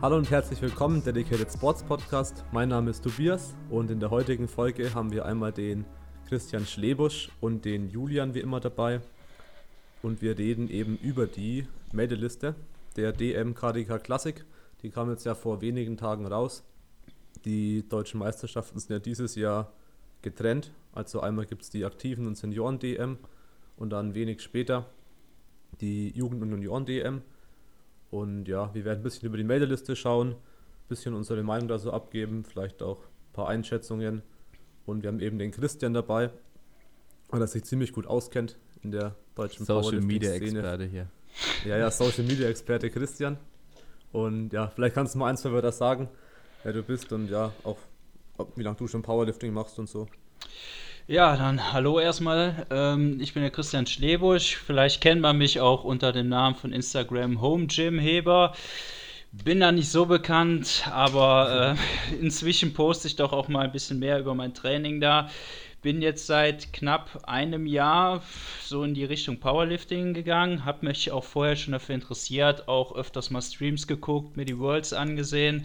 Hallo und herzlich willkommen, Dedicated Sports Podcast. Mein Name ist Tobias und in der heutigen Folge haben wir einmal den Christian Schlebusch und den Julian wie immer dabei. Und wir reden eben über die Meldeliste der DM KDK Classic. Die kam jetzt ja vor wenigen Tagen raus. Die deutschen Meisterschaften sind ja dieses Jahr getrennt. Also einmal gibt es die Aktiven und Senioren DM und dann wenig später die Jugend- und Junioren-DM. Und ja, wir werden ein bisschen über die Meldeliste schauen, ein bisschen unsere Meinung da so abgeben, vielleicht auch ein paar Einschätzungen. Und wir haben eben den Christian dabei, der sich ziemlich gut auskennt in der deutschen Social Media Experte hier. Ja, ja, Social Media Experte Christian. Und ja, vielleicht kannst du mal ein, zwei Wörter sagen, wer du bist und ja, auch wie lange du schon Powerlifting machst und so. Ja, dann hallo erstmal. Ähm, ich bin der Christian Schlebusch. Vielleicht kennt man mich auch unter dem Namen von Instagram Home Gym Heber. Bin da nicht so bekannt, aber äh, inzwischen poste ich doch auch mal ein bisschen mehr über mein Training da. Bin jetzt seit knapp einem Jahr so in die Richtung Powerlifting gegangen, habe mich auch vorher schon dafür interessiert, auch öfters mal Streams geguckt, mir die Worlds angesehen,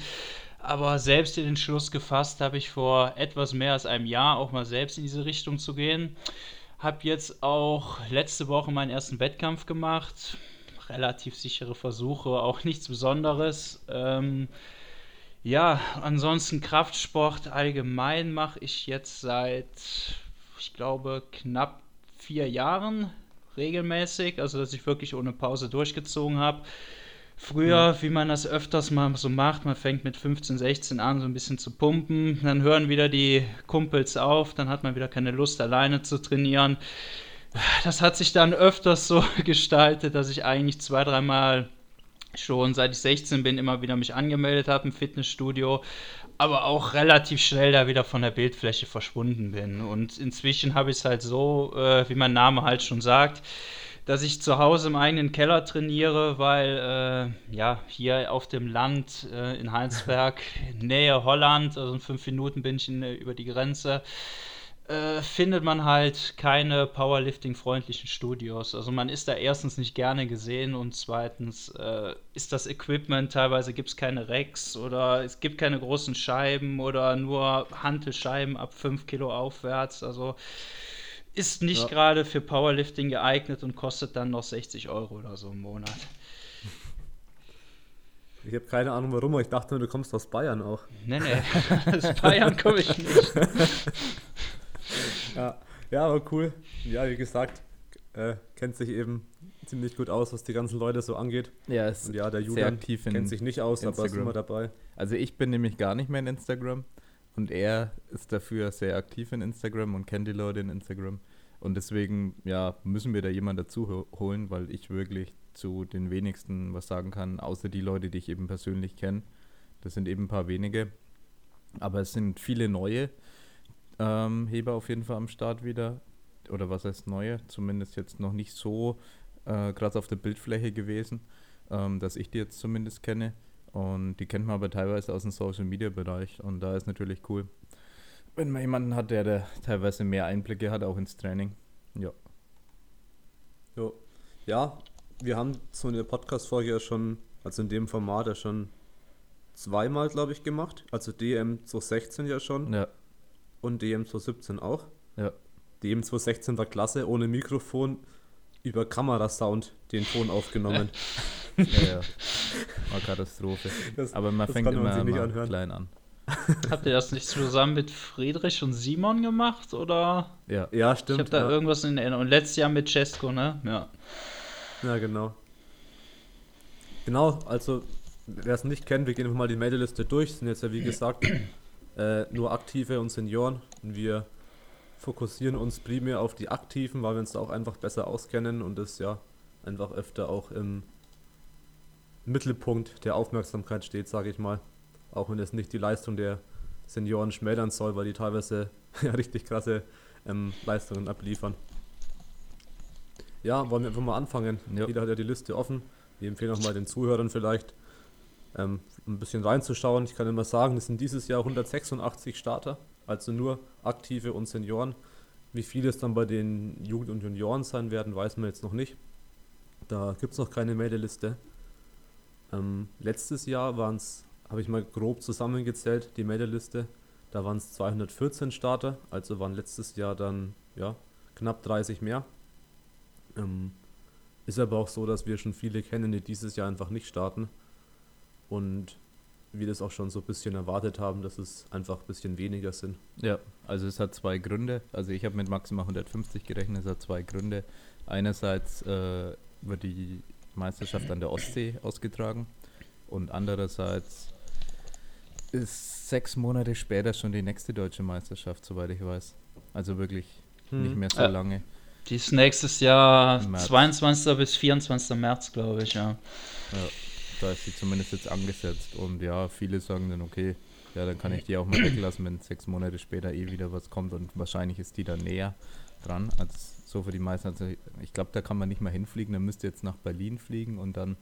aber selbst den Entschluss gefasst habe ich vor etwas mehr als einem Jahr auch mal selbst in diese Richtung zu gehen. Habe jetzt auch letzte Woche meinen ersten Wettkampf gemacht. Relativ sichere Versuche, auch nichts Besonderes. Ähm, ja, ansonsten Kraftsport allgemein mache ich jetzt seit, ich glaube, knapp vier Jahren regelmäßig. Also, dass ich wirklich ohne Pause durchgezogen habe. Früher, wie man das öfters mal so macht, man fängt mit 15, 16 an, so ein bisschen zu pumpen, dann hören wieder die Kumpels auf, dann hat man wieder keine Lust, alleine zu trainieren. Das hat sich dann öfters so gestaltet, dass ich eigentlich zwei, dreimal schon seit ich 16 bin immer wieder mich angemeldet habe im Fitnessstudio, aber auch relativ schnell da wieder von der Bildfläche verschwunden bin. Und inzwischen habe ich es halt so, äh, wie mein Name halt schon sagt, dass ich zu Hause im eigenen Keller trainiere, weil äh, ja, hier auf dem Land äh, in Heinsberg, Nähe Holland, also in fünf Minuten bin ich in, äh, über die Grenze, äh, findet man halt keine Powerlifting-freundlichen Studios. Also man ist da erstens nicht gerne gesehen und zweitens äh, ist das Equipment, teilweise gibt es keine Racks oder es gibt keine großen Scheiben oder nur Hantelscheiben ab 5 Kilo aufwärts. Also ist nicht ja. gerade für Powerlifting geeignet und kostet dann noch 60 Euro oder so im Monat. Ich habe keine Ahnung warum, aber ich dachte nur, du kommst aus Bayern auch. Nee, nee, aus Bayern komme ich nicht. ja. ja, aber cool. Ja, wie gesagt, äh, kennt sich eben ziemlich gut aus, was die ganzen Leute so angeht. Ja, ist Und ja der Julian kennt sich nicht aus, Instagram. aber ist immer dabei. Also ich bin nämlich gar nicht mehr in Instagram. Und er ist dafür sehr aktiv in Instagram und kennt die Leute in Instagram. Und deswegen, ja, müssen wir da jemanden dazu holen, weil ich wirklich zu den wenigsten was sagen kann, außer die Leute, die ich eben persönlich kenne. Das sind eben ein paar wenige. Aber es sind viele neue ähm, Heber auf jeden Fall am Start wieder. Oder was heißt neue? Zumindest jetzt noch nicht so äh, krass auf der Bildfläche gewesen, ähm, dass ich die jetzt zumindest kenne. Und die kennt man aber teilweise aus dem Social Media Bereich. Und da ist natürlich cool, wenn man jemanden hat, der, der teilweise mehr Einblicke hat, auch ins Training. Ja. Jo. Ja, wir haben so eine Podcast-Folge ja schon, also in dem Format ja schon zweimal, glaube ich, gemacht. Also DM 2016 ja schon. Ja. Und DM 2017 auch. Ja. DM 2016 war klasse, ohne Mikrofon, über Kamerasound den Ton aufgenommen. ja, ja. War Katastrophe. Das, Aber man fängt immer man mal klein an. Habt ihr das nicht zusammen mit Friedrich und Simon gemacht? Oder? Ja, ja stimmt. Ich habe da ja. irgendwas in Erinnerung. Und letztes Jahr mit Cesco, ne? Ja. Ja, genau. Genau, also wer es nicht kennt, wir gehen einfach mal die Meldeliste durch. Es sind jetzt ja wie gesagt äh, nur Aktive und Senioren. Und wir fokussieren uns primär auf die Aktiven, weil wir uns da auch einfach besser auskennen und das ja einfach öfter auch im Mittelpunkt der Aufmerksamkeit steht, sage ich mal. Auch wenn es nicht die Leistung der Senioren schmälern soll, weil die teilweise ja, richtig krasse ähm, Leistungen abliefern. Ja, wollen wir einfach mal anfangen. Ja. Jeder hat ja die Liste offen. Wir empfehlen auch mal den Zuhörern vielleicht ähm, ein bisschen reinzuschauen. Ich kann immer sagen, es sind dieses Jahr 186 Starter also nur Aktive und Senioren. Wie viele es dann bei den Jugend- und Junioren sein werden, weiß man jetzt noch nicht. Da gibt es noch keine Meldeliste. Ähm, letztes Jahr waren es, habe ich mal grob zusammengezählt, die Meldeliste. Da waren es 214 Starter, also waren letztes Jahr dann ja, knapp 30 mehr. Ähm, ist aber auch so, dass wir schon viele kennen, die dieses Jahr einfach nicht starten. Und wir das auch schon so ein bisschen erwartet haben, dass es einfach ein bisschen weniger sind. Ja, also es hat zwei Gründe. Also ich habe mit maximal 150 gerechnet, es hat zwei Gründe. Einerseits äh, wird die Meisterschaft an der Ostsee ausgetragen und andererseits ist sechs Monate später schon die nächste deutsche Meisterschaft, soweit ich weiß. Also wirklich hm. nicht mehr so ja. lange. Die ist nächstes Jahr 22. bis 24. März, glaube ich, ja. ja da ist sie zumindest jetzt angesetzt. Und ja, viele sagen dann, okay, ja, dann kann ich die auch mal weglassen, wenn sechs Monate später eh wieder was kommt. Und wahrscheinlich ist die dann näher dran als so für die meisten. Also ich glaube, da kann man nicht mal hinfliegen. Dann müsste jetzt nach Berlin fliegen und dann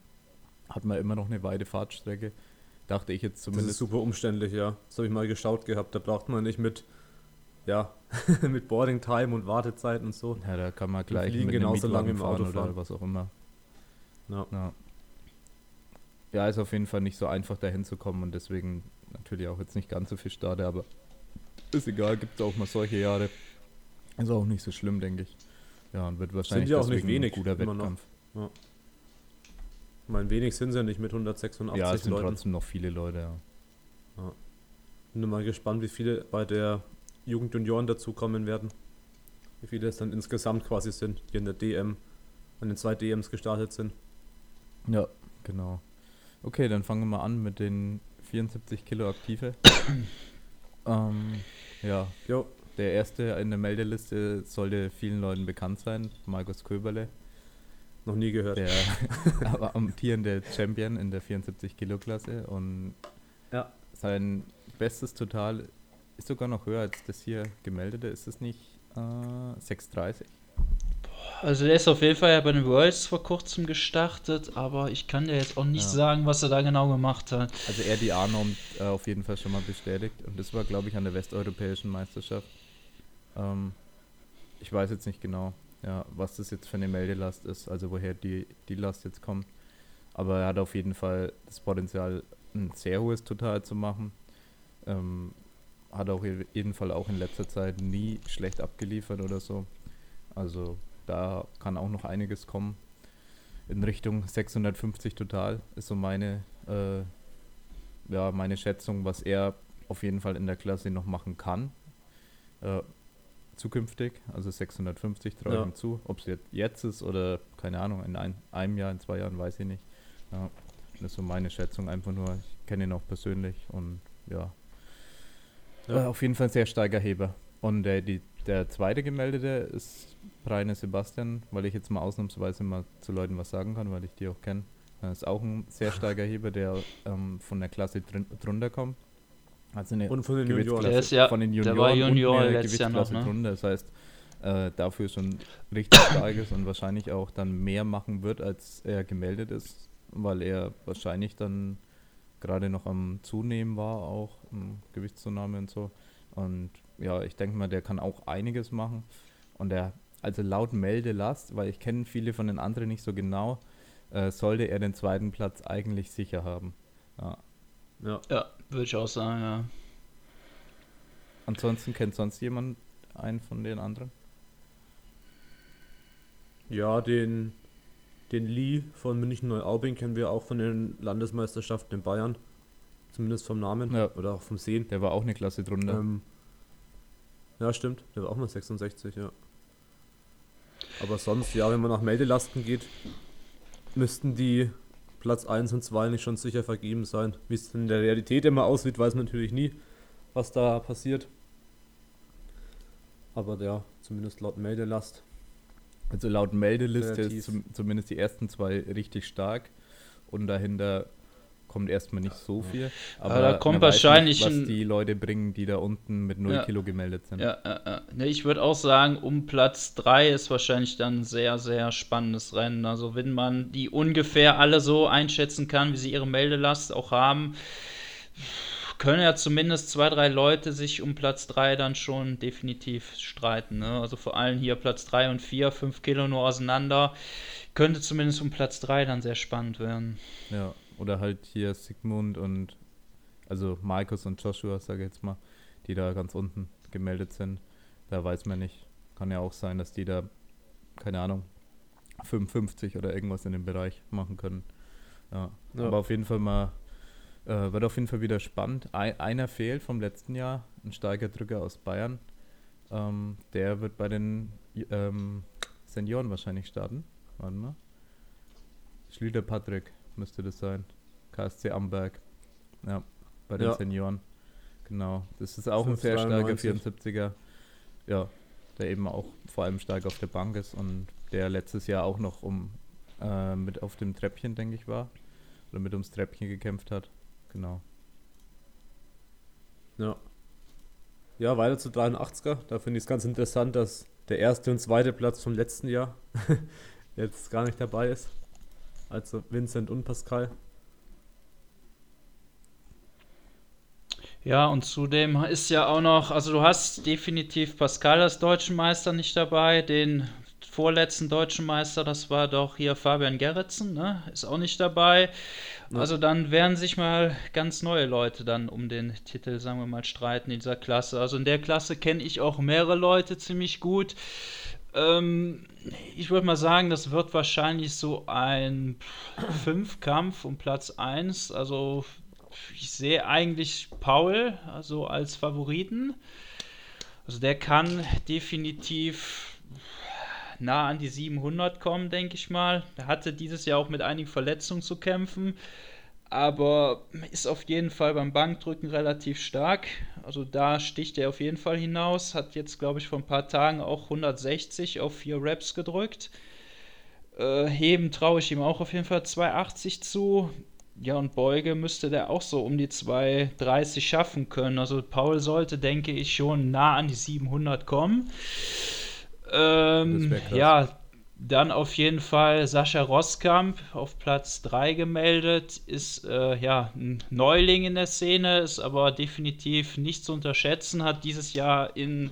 hat man immer noch eine weite Fahrtstrecke. Dachte ich jetzt zumindest. Das ist super umständlich, ja. Das habe ich mal geschaut gehabt. Da braucht man nicht mit, ja, mit Boarding Time und Wartezeit und so. Ja, da kann man gleich mit genauso lange im Auto fahren oder was auch immer. Ja. ja ja, ist auf jeden Fall nicht so einfach dahin zu kommen und deswegen natürlich auch jetzt nicht ganz so viel Stade, aber ist egal, gibt es auch mal solche Jahre. Ist auch nicht so schlimm, denke ich. Ja, und wird wahrscheinlich sind ja auch nicht wenig, ein guter Wettkampf. Ja. Ich meine, wenig sind sie ja nicht mit 186 Ja, es sind Leuten. trotzdem noch viele Leute, ja. ja. Bin mal gespannt, wie viele bei der Jugend Junioren dazukommen werden. Wie viele es dann insgesamt quasi sind, die in der DM, an den zwei DMs gestartet sind. Ja, genau. Okay, dann fangen wir mal an mit den 74 Kilo Aktive. ähm, ja, jo. der erste in der Meldeliste sollte vielen Leuten bekannt sein, Markus Köberle. Noch nie gehört. Der aber amtierende Champion in der 74 Kilo Klasse und ja. sein bestes Total ist sogar noch höher als das hier gemeldete. Ist es nicht äh, 630? Also der ist auf jeden Fall ja bei den Worlds vor kurzem gestartet, aber ich kann dir jetzt auch nicht ja. sagen, was er da genau gemacht hat. Also er die A-Norm äh, auf jeden Fall schon mal bestätigt und das war, glaube ich, an der westeuropäischen Meisterschaft. Ähm, ich weiß jetzt nicht genau, ja, was das jetzt für eine Meldelast ist, also woher die, die Last jetzt kommt. Aber er hat auf jeden Fall das Potenzial, ein sehr hohes Total zu machen. Ähm, hat auf jeden Fall auch in letzter Zeit nie schlecht abgeliefert oder so. Also da kann auch noch einiges kommen. In Richtung 650 total ist so meine, äh, ja, meine Schätzung, was er auf jeden Fall in der Klasse noch machen kann. Äh, zukünftig, also 650 traue ja. ihm zu. Ob es jetzt, jetzt ist oder keine Ahnung, in ein, einem Jahr, in zwei Jahren, weiß ich nicht. Ja, das ist so meine Schätzung einfach nur. Ich kenne ihn auch persönlich und ja. ja. Äh, auf jeden Fall ein sehr starker Heber. Und äh, die, der zweite Gemeldete ist Breine Sebastian, weil ich jetzt mal ausnahmsweise mal zu Leuten was sagen kann, weil ich die auch kenne. Er ist auch ein sehr starker Heber, der ähm, von der Klasse drin, drunter kommt. Also eine und von den Junioren. Der ist ja, von den Junioren der war Junior letztes Jahr noch, ne? drunter. Das heißt, äh, dafür schon richtig stark ist und wahrscheinlich auch dann mehr machen wird, als er gemeldet ist, weil er wahrscheinlich dann gerade noch am Zunehmen war, auch um Gewichtszunahme und so. Und ja, ich denke mal, der kann auch einiges machen. Und der also laut Meldelast, weil ich kenne viele von den anderen nicht so genau, äh, sollte er den zweiten Platz eigentlich sicher haben. Ja, ja. ja würde ich auch sagen, ja. Ansonsten kennt sonst jemand einen von den anderen? Ja, den, den Lee von München Neuaubing kennen wir auch von den Landesmeisterschaften in Bayern. Zumindest vom Namen ja. oder auch vom Sehen. Der war auch eine Klasse drunter. Ähm, ja, stimmt. Der war auch mal 66, ja. Aber sonst, ja, wenn man nach Meldelasten geht, müssten die Platz 1 und 2 nicht schon sicher vergeben sein. Wie es in der Realität immer aussieht, weiß man natürlich nie, was da passiert. Aber ja, zumindest laut Meldelast. Also laut Meldeliste ist zum, zumindest die ersten zwei richtig stark und dahinter kommt erstmal nicht so viel. Aber, aber da kommt wahrscheinlich. Nicht, was die Leute bringen, die da unten mit 0 ja. Kilo gemeldet sind. Ja, ja, ja. Ich würde auch sagen, um Platz 3 ist wahrscheinlich dann ein sehr, sehr spannendes Rennen. Also, wenn man die ungefähr alle so einschätzen kann, wie sie ihre Meldelast auch haben, können ja zumindest zwei, drei Leute sich um Platz 3 dann schon definitiv streiten. Ne? Also vor allem hier Platz 3 und 4, 5 Kilo nur auseinander. Könnte zumindest um Platz 3 dann sehr spannend werden. Ja, oder halt hier Sigmund und also Markus und Joshua, sage ich jetzt mal, die da ganz unten gemeldet sind. Da weiß man nicht. Kann ja auch sein, dass die da, keine Ahnung, 55 oder irgendwas in dem Bereich machen können. Ja. ja. Aber auf jeden Fall mal, äh, wird auf jeden Fall wieder spannend. Ein, einer fehlt vom letzten Jahr, ein starker Drücker aus Bayern. Ähm, der wird bei den ähm, Senioren wahrscheinlich starten. Warte mal. Schlüter Patrick müsste das sein. KSC Amberg. Ja, bei den ja. Senioren. Genau. Das ist auch ein sehr starker 74er. Ja, der eben auch vor allem stark auf der Bank ist und der letztes Jahr auch noch um äh, mit auf dem Treppchen, denke ich, war. Oder mit ums Treppchen gekämpft hat. Genau. Ja. Ja, weiter zu 83er. Da finde ich es ganz interessant, dass der erste und zweite Platz vom letzten Jahr jetzt gar nicht dabei ist. Also Vincent und Pascal. Ja, und zudem ist ja auch noch, also du hast definitiv Pascal als deutschen Meister nicht dabei, den vorletzten deutschen Meister, das war doch hier Fabian Gerritsen, ne? Ist auch nicht dabei. Ja. Also dann werden sich mal ganz neue Leute dann um den Titel, sagen wir mal, streiten in dieser Klasse. Also in der Klasse kenne ich auch mehrere Leute ziemlich gut. Ähm, ich würde mal sagen, das wird wahrscheinlich so ein Fünfkampf um Platz 1. Also ich sehe eigentlich Paul also als Favoriten. Also der kann definitiv nah an die 700 kommen, denke ich mal. Er hatte dieses Jahr auch mit einigen Verletzungen zu kämpfen, aber ist auf jeden Fall beim Bankdrücken relativ stark. Also da sticht er auf jeden Fall hinaus. Hat jetzt, glaube ich, vor ein paar Tagen auch 160 auf 4 Reps gedrückt. Äh, heben traue ich ihm auch auf jeden Fall 280 zu. Ja, und Beuge müsste der auch so um die 230 schaffen können. Also Paul sollte, denke ich, schon nah an die 700 kommen. Ähm, ja, dann auf jeden Fall Sascha Roskamp auf Platz 3 gemeldet, ist äh, ja ein Neuling in der Szene, ist aber definitiv nicht zu unterschätzen, hat dieses Jahr in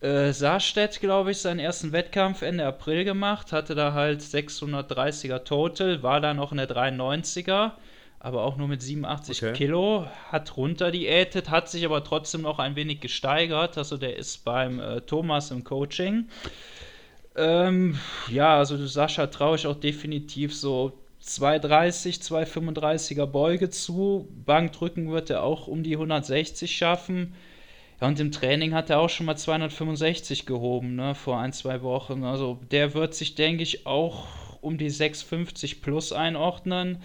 äh, Saarstedt, glaube ich, seinen ersten Wettkampf Ende April gemacht, hatte da halt 630er Total, war da noch in der 93er aber auch nur mit 87 okay. Kilo, hat runter diätet, hat sich aber trotzdem noch ein wenig gesteigert. Also der ist beim äh, Thomas im Coaching. Ähm, ja, also Sascha traue ich auch definitiv so 230, 235er Beuge zu. Bankdrücken wird er auch um die 160 schaffen. Ja, und im Training hat er auch schon mal 265 gehoben, ne, vor ein, zwei Wochen. Also der wird sich, denke ich, auch um die 650 plus einordnen.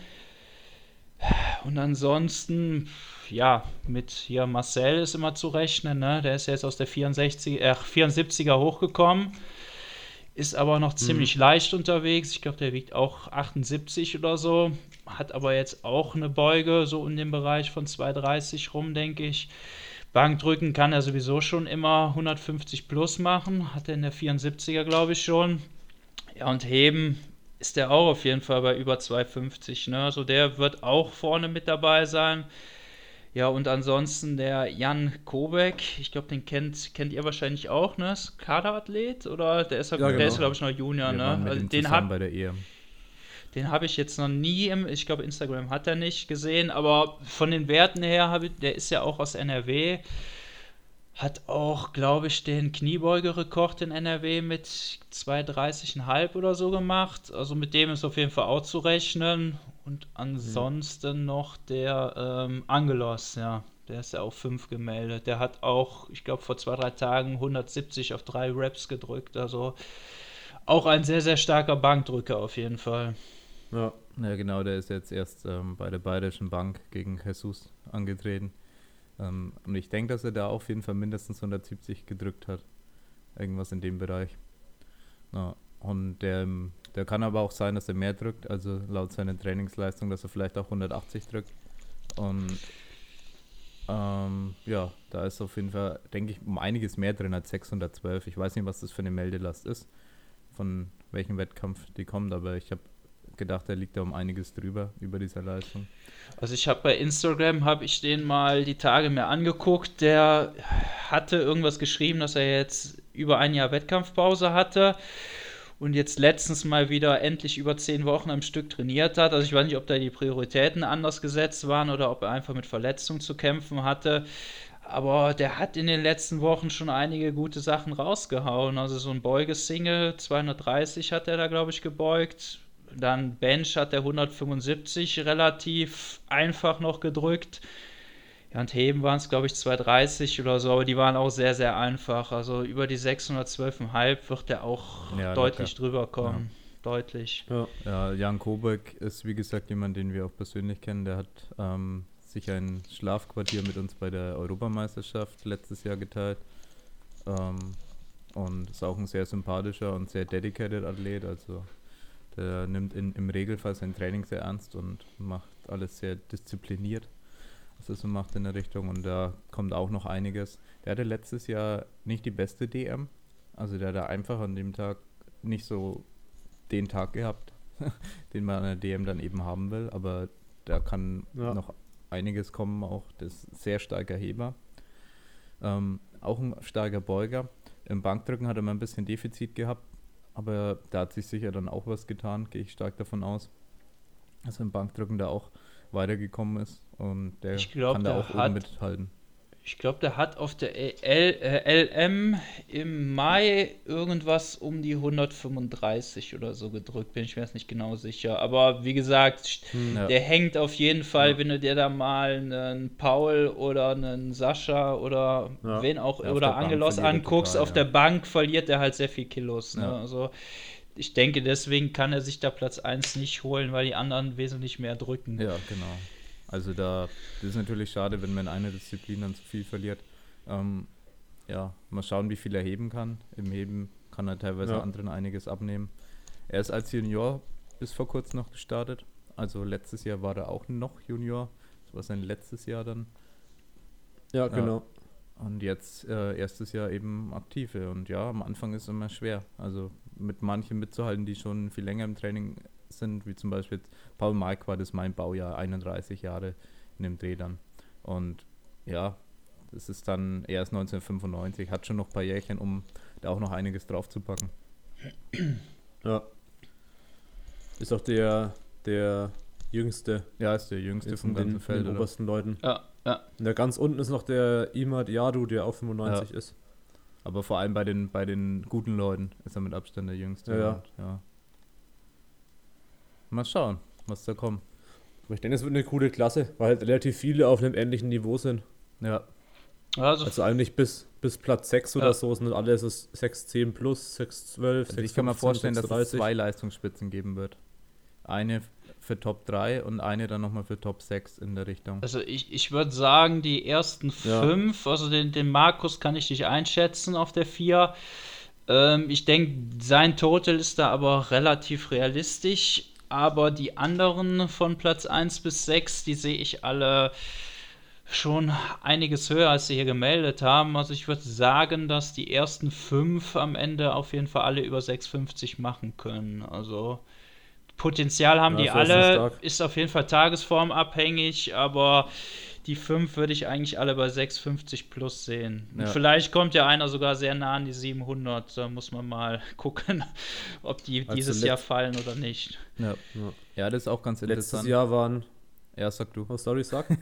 Und ansonsten, ja, mit hier Marcel ist immer zu rechnen, ne? Der ist jetzt aus der 64, äh, 74er hochgekommen, ist aber noch mhm. ziemlich mhm. leicht unterwegs. Ich glaube, der wiegt auch 78 oder so, hat aber jetzt auch eine Beuge so in dem Bereich von 230 rum, denke ich. Bankdrücken kann er sowieso schon immer 150 plus machen, hat er in der 74er, glaube ich, schon. Ja, und heben ist der auch auf jeden Fall bei über 250. Ne? Also der wird auch vorne mit dabei sein. Ja, und ansonsten der Jan Kobek, ich glaube, den kennt, kennt ihr wahrscheinlich auch, ne? Ist Kaderathlet oder der ist, ja, genau. ist glaube ich, noch Junior, Wir ne? Also den habe bei der EM. Den habe ich jetzt noch nie im, ich glaube, Instagram hat er nicht gesehen, aber von den Werten her, habe der ist ja auch aus NRW. Hat auch, glaube ich, den Kniebeugerekord in NRW mit 2,30,5 oder so gemacht. Also mit dem ist auf jeden Fall auch zu rechnen. Und ansonsten mhm. noch der ähm, Angelos, ja. Der ist ja auch 5 gemeldet. Der hat auch, ich glaube, vor zwei, drei Tagen 170 auf drei Reps gedrückt. Also auch ein sehr, sehr starker Bankdrücker auf jeden Fall. Ja, ja genau. Der ist jetzt erst ähm, bei der Bayerischen Bank gegen Jesus angetreten. Ähm, und ich denke, dass er da auf jeden Fall mindestens 170 gedrückt hat. Irgendwas in dem Bereich. Ja, und der, der kann aber auch sein, dass er mehr drückt, also laut seiner Trainingsleistung, dass er vielleicht auch 180 drückt. Und ähm, ja, da ist auf jeden Fall, denke ich, um einiges mehr drin als 612. Ich weiß nicht, was das für eine Meldelast ist, von welchem Wettkampf die kommt, aber ich habe gedacht, er liegt da um einiges drüber, über dieser Leistung. Also ich habe bei Instagram, habe ich den mal die Tage mir angeguckt, der hatte irgendwas geschrieben, dass er jetzt über ein Jahr Wettkampfpause hatte und jetzt letztens mal wieder endlich über zehn Wochen am Stück trainiert hat. Also ich weiß nicht, ob da die Prioritäten anders gesetzt waren oder ob er einfach mit Verletzungen zu kämpfen hatte. Aber der hat in den letzten Wochen schon einige gute Sachen rausgehauen. Also so ein Beugesingle, 230 hat er da, glaube ich, gebeugt. Dann Bench hat er 175 relativ einfach noch gedrückt. Ja, und Heben waren es, glaube ich, 230 oder so, aber die waren auch sehr, sehr einfach. Also über die 612,5 wird er auch ja, deutlich locker. drüber kommen. Ja. Deutlich. Ja. ja, Jan Kobeck ist, wie gesagt, jemand, den wir auch persönlich kennen. Der hat ähm, sich ein Schlafquartier mit uns bei der Europameisterschaft letztes Jahr geteilt. Ähm, und ist auch ein sehr sympathischer und sehr dedicated Athlet. Also der nimmt in, im Regelfall sein Training sehr ernst und macht alles sehr diszipliniert, was er so macht in der Richtung. Und da kommt auch noch einiges. Der hatte letztes Jahr nicht die beste DM. Also der hat einfach an dem Tag nicht so den Tag gehabt, den man an der DM dann eben haben will. Aber da kann ja. noch einiges kommen, auch das sehr starker Heber. Ähm, auch ein starker Beuger. Im Bankdrücken hat er mal ein bisschen Defizit gehabt, aber da hat sich sicher dann auch was getan, gehe ich stark davon aus. Dass im Bankdrücken da auch weitergekommen ist und der glaub, kann da auch oben mithalten. Ich glaube, der hat auf der L, äh, LM im Mai irgendwas um die 135 oder so gedrückt, bin ich mir jetzt nicht genau sicher. Aber wie gesagt, hm, ja. der hängt auf jeden Fall, ja. wenn du dir da mal einen Paul oder einen Sascha oder ja. wen auch oder Angelos anguckst, total, auf der Bank verliert er halt sehr viel Kilos. Ne? Also ich denke, deswegen kann er sich da Platz 1 nicht holen, weil die anderen wesentlich mehr drücken. Ja, genau. Also da das ist natürlich schade, wenn man in einer Disziplin dann zu viel verliert. Ähm, ja, mal schauen, wie viel er heben kann. Im Heben kann er teilweise ja. anderen einiges abnehmen. Er ist als Junior bis vor kurzem noch gestartet. Also letztes Jahr war er auch noch Junior. Das war sein letztes Jahr dann. Ja, genau. Und jetzt äh, erstes Jahr eben aktive. Und ja, am Anfang ist es immer schwer. Also mit manchen mitzuhalten, die schon viel länger im Training sind, wie zum Beispiel Paul Mike war das mein Baujahr, 31 Jahre in dem Dreh dann. Und ja, das ist dann erst 1995, hat schon noch ein paar Jährchen, um da auch noch einiges drauf zu packen. Ja. Ist auch der, der jüngste. Ja, ist der jüngste von den, Feld, den obersten Leuten. Ja, ja. Und da ganz unten ist noch der Imad Yadu, der auch 95 ja. ist. Aber vor allem bei den, bei den guten Leuten ist er mit Abstand der jüngste. Ja, ja. ja. Mal schauen, was da kommt. Aber ich denke, es wird eine coole Klasse, weil halt relativ viele auf einem ähnlichen Niveau sind. Ja. Also, also eigentlich bis, bis Platz 6 ja. oder so sind alles 6, 10 plus, 6, 12, also 6, Ich kann mir vorstellen, 6, dass es zwei Leistungsspitzen geben wird. Eine für Top 3 und eine dann nochmal für Top 6 in der Richtung. Also ich, ich würde sagen, die ersten ja. fünf, also den, den Markus kann ich nicht einschätzen auf der 4. Ähm, ich denke, sein Total ist da aber relativ realistisch aber die anderen von Platz 1 bis 6, die sehe ich alle schon einiges höher, als sie hier gemeldet haben. Also ich würde sagen, dass die ersten fünf am Ende auf jeden Fall alle über 6,50 machen können. Also Potenzial haben ja, die alle, ist auf jeden Fall tagesformabhängig, aber die 5 würde ich eigentlich alle bei 650 plus sehen. Ja. Vielleicht kommt ja einer sogar sehr nah an die 700. Da muss man mal gucken, ob die also dieses Jahr fallen oder nicht. Ja. ja, das ist auch ganz interessant. Letztes Jahr waren. Ja, sag du. Oh, sorry, sag.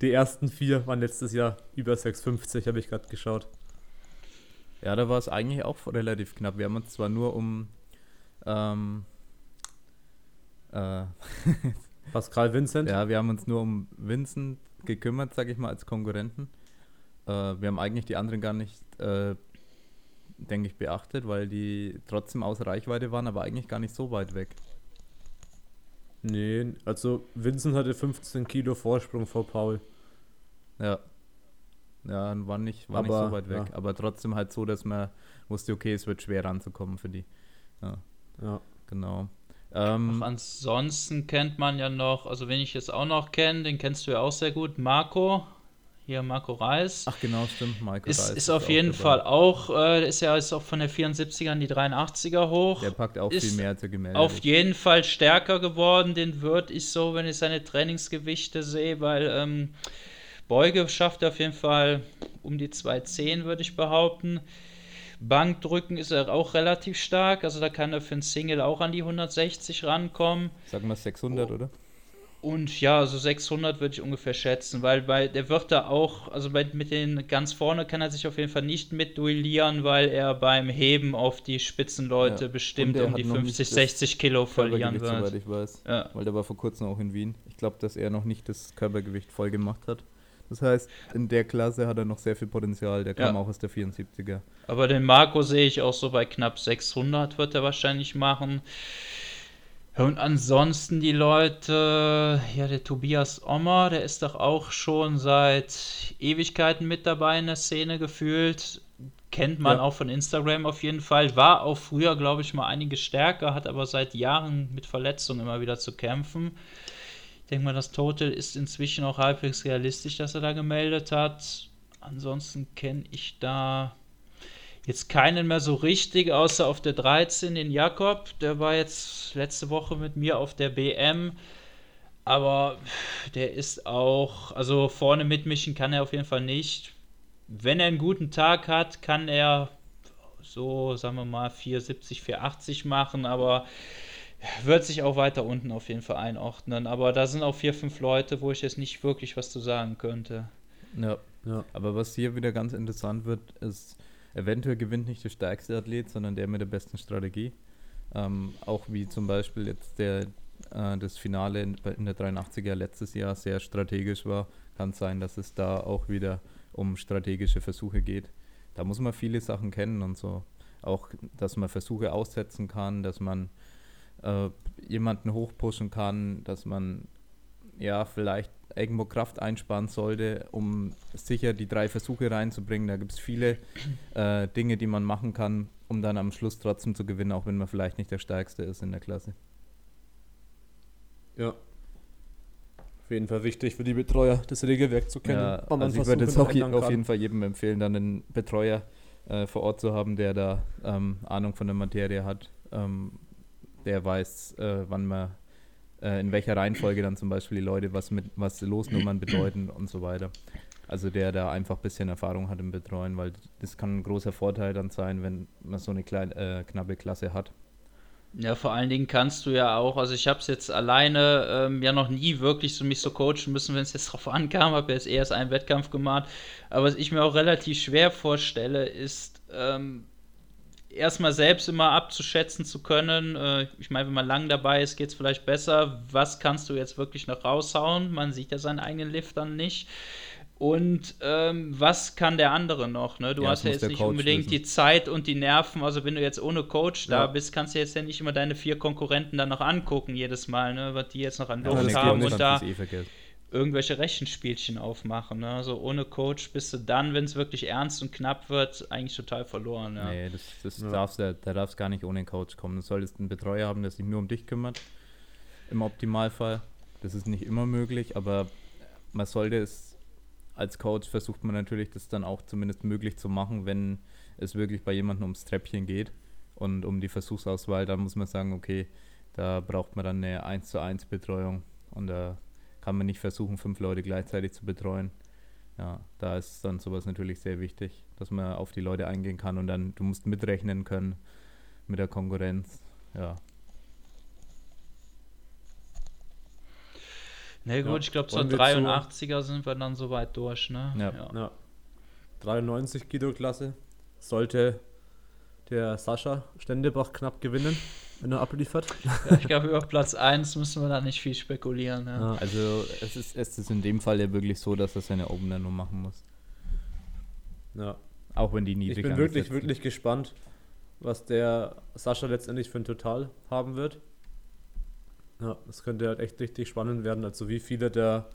die ersten vier waren letztes Jahr über 650, habe ich gerade geschaut. Ja, da war es eigentlich auch relativ knapp. Wir haben uns zwar nur um ähm, äh, Pascal Vincent? Ja, wir haben uns nur um Vincent gekümmert, sage ich mal, als Konkurrenten. Äh, wir haben eigentlich die anderen gar nicht, äh, denke ich, beachtet, weil die trotzdem außer Reichweite waren, aber eigentlich gar nicht so weit weg. Nee, also Vincent hatte 15 Kilo Vorsprung vor Paul. Ja. Ja, war nicht, war aber, nicht so weit weg. Ja. Aber trotzdem halt so, dass man wusste, okay, es wird schwer ranzukommen für die. Ja. Ja. Genau. Ähm, ansonsten kennt man ja noch, also wenn ich jetzt auch noch kenne, den kennst du ja auch sehr gut, Marco hier Marco Reis. Ach genau, stimmt, Marco ist, Reis. Ist, auf jeden Fall auch, äh, ist ja ist auch von der 74er an die 83er hoch. Der packt auch ist viel mehr, er gemeldet Auf jeden Fall stärker geworden, den würde ich so, wenn ich seine Trainingsgewichte sehe, weil ähm, Beuge schafft er auf jeden Fall um die 210, würde ich behaupten. Bankdrücken ist er auch relativ stark, also da kann er für ein Single auch an die 160 rankommen. Sagen wir 600, oh. oder? Und ja, so 600 würde ich ungefähr schätzen, weil bei, der wird da auch, also bei, mit den ganz vorne kann er sich auf jeden Fall nicht mit duellieren, weil er beim Heben auf die Spitzenleute ja. bestimmt um die 50, 60 Kilo verlieren wird. Soweit ich weiß. Ja. Weil der war vor kurzem auch in Wien. Ich glaube, dass er noch nicht das Körpergewicht voll gemacht hat. Das heißt, in der Klasse hat er noch sehr viel Potenzial. Der kam ja. auch aus der 74er. Aber den Marco sehe ich auch so bei knapp 600 wird er wahrscheinlich machen. Und ansonsten die Leute, ja, der Tobias Ommer, der ist doch auch schon seit Ewigkeiten mit dabei in der Szene gefühlt. Kennt man ja. auch von Instagram auf jeden Fall. War auch früher, glaube ich, mal einige stärker, hat aber seit Jahren mit Verletzungen immer wieder zu kämpfen. Denke mal, das Total ist inzwischen auch halbwegs realistisch, dass er da gemeldet hat. Ansonsten kenne ich da jetzt keinen mehr so richtig, außer auf der 13 den Jakob. Der war jetzt letzte Woche mit mir auf der BM. Aber der ist auch, also vorne mitmischen kann er auf jeden Fall nicht. Wenn er einen guten Tag hat, kann er so, sagen wir mal, 470, 480 machen, aber wird sich auch weiter unten auf jeden Fall einordnen. Aber da sind auch vier, fünf Leute, wo ich jetzt nicht wirklich was zu sagen könnte. Ja, ja. aber was hier wieder ganz interessant wird, ist, eventuell gewinnt nicht der stärkste Athlet, sondern der mit der besten Strategie. Ähm, auch wie zum Beispiel jetzt der, äh, das Finale in, in, der 83er letztes Jahr sehr strategisch war, kann sein, dass es da auch wieder um strategische Versuche geht. Da muss man viele Sachen kennen und so. Auch, dass man Versuche aussetzen kann, dass man äh, jemanden hochpushen kann, dass man ja vielleicht irgendwo Kraft einsparen sollte, um sicher die drei Versuche reinzubringen. Da gibt es viele äh, Dinge, die man machen kann, um dann am Schluss trotzdem zu gewinnen, auch wenn man vielleicht nicht der Stärkste ist in der Klasse. Ja. Auf jeden Fall wichtig für die Betreuer, das Regelwerk zu kennen. Ja, also ich würde es auch je, auf jeden Fall jedem empfehlen, dann einen Betreuer äh, vor Ort zu haben, der da ähm, Ahnung von der Materie hat, ähm, der weiß, äh, wann man äh, in welcher Reihenfolge dann zum Beispiel die Leute was mit was Losnummern bedeuten und so weiter. Also der da einfach ein bisschen Erfahrung hat im Betreuen, weil das kann ein großer Vorteil dann sein, wenn man so eine kleine, äh, knappe Klasse hat. Ja, vor allen Dingen kannst du ja auch, also ich habe es jetzt alleine ähm, ja noch nie wirklich so mich so coachen müssen, wenn es jetzt drauf ankam, habe jetzt erst einen Wettkampf gemacht. Aber was ich mir auch relativ schwer vorstelle, ist, ähm, erstmal selbst immer abzuschätzen zu können. Äh, ich meine, wenn man lang dabei ist, geht es vielleicht besser. Was kannst du jetzt wirklich noch raushauen? Man sieht ja seinen eigenen Lift dann nicht. Und ähm, was kann der andere noch? Ne? Du ja, hast ja jetzt nicht Coach unbedingt wissen. die Zeit und die Nerven. Also wenn du jetzt ohne Coach ja. da bist, kannst du jetzt ja nicht immer deine vier Konkurrenten dann noch angucken jedes Mal, ne? was die jetzt noch an Luft ja, haben und da. Eh irgendwelche Rechenspielchen aufmachen. Ne? Also ohne Coach bist du dann, wenn es wirklich ernst und knapp wird, eigentlich total verloren. Ja. Nee, das, das ja. darfst, da, da darfst gar nicht ohne Coach kommen. Du solltest einen Betreuer haben, der sich nur um dich kümmert. Im Optimalfall. Das ist nicht immer möglich, aber man sollte es als Coach versucht man natürlich, das dann auch zumindest möglich zu machen, wenn es wirklich bei jemandem ums Treppchen geht und um die Versuchsauswahl, dann muss man sagen, okay, da braucht man dann eine 1 zu 1 Betreuung und da kann man nicht versuchen, fünf Leute gleichzeitig zu betreuen. Ja, da ist dann sowas natürlich sehr wichtig, dass man auf die Leute eingehen kann und dann, du musst mitrechnen können mit der Konkurrenz. Ja. Na nee, gut, ja, ich glaube, so 83er sind wir dann soweit durch, ne? Ja. ja. ja. 93 Kilo Klasse sollte der Sascha Stendebach knapp gewinnen wenn er abliefert. Ja, ich glaube, über Platz 1 müssen wir da nicht viel spekulieren. Ja. Ja, also es ist, es ist in dem Fall ja wirklich so, dass er seine Opener nur machen muss. Ja. Auch wenn die niedrig Ich bin wirklich, wirklich gespannt, was der Sascha letztendlich für ein Total haben wird. Ja, das könnte halt echt richtig spannend werden. Also wie viele der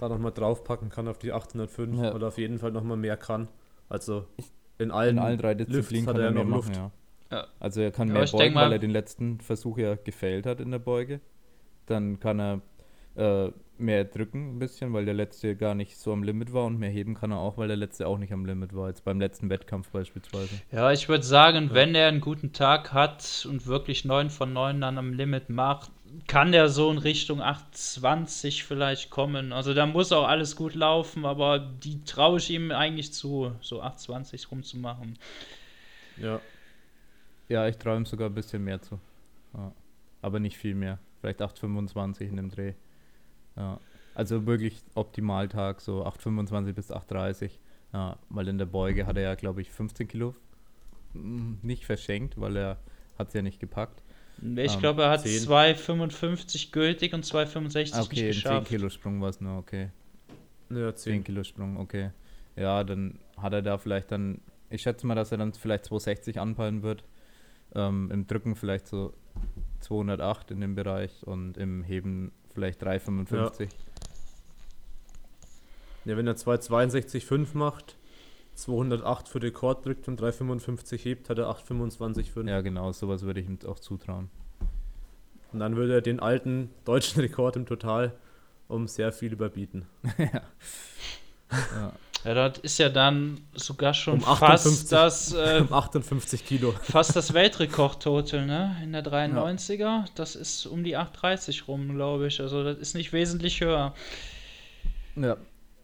da nochmal draufpacken kann auf die 805 ja. oder auf jeden Fall nochmal mehr kann. Also in allen, in allen drei Disziplinen kann er noch Luft. Machen, ja. Ja. Also er kann mehr beugen, weil er den letzten Versuch ja gefällt hat in der Beuge. Dann kann er äh, mehr drücken ein bisschen, weil der letzte gar nicht so am Limit war und mehr heben kann er auch, weil der letzte auch nicht am Limit war, jetzt beim letzten Wettkampf beispielsweise. Ja, ich würde sagen, ja. wenn er einen guten Tag hat und wirklich 9 von 9 dann am Limit macht, kann der so in Richtung 820 vielleicht kommen. Also da muss auch alles gut laufen, aber die traue ich ihm eigentlich zu, so 820 rumzumachen. Ja. Ja, ich traue ihm sogar ein bisschen mehr zu. Ja. Aber nicht viel mehr. Vielleicht 825 in dem Dreh. Ja. Also wirklich Optimaltag, so 825 bis 830. Ja, weil in der Beuge hat er ja, glaube ich, 15 Kilo hm, nicht verschenkt, weil er hat es ja nicht gepackt. Ich ähm, glaube, er hat 2,55 gültig und 2,65 ah, okay, nicht geschafft. 10 Kilo Sprung war es nur, okay. Ja, 10. 10 Kilo Sprung, okay. Ja, dann hat er da vielleicht dann, ich schätze mal, dass er dann vielleicht 260 anpeilen wird. Ähm, Im Drücken vielleicht so 208 in dem Bereich und im Heben vielleicht 355. Ja, ja wenn er 262,5 macht, 208 für Rekord drückt und 355 hebt, hat er 825,5. Ja, genau, sowas würde ich ihm auch zutrauen. Und dann würde er den alten deutschen Rekord im Total um sehr viel überbieten. ja. ja. Ja, das ist ja dann sogar schon um 58, fast das äh, um 58 Kilo. Fast das Weltrekord-Total, ne? In der 93er. Ja. Das ist um die 830 rum, glaube ich. Also das ist nicht wesentlich höher. Ja.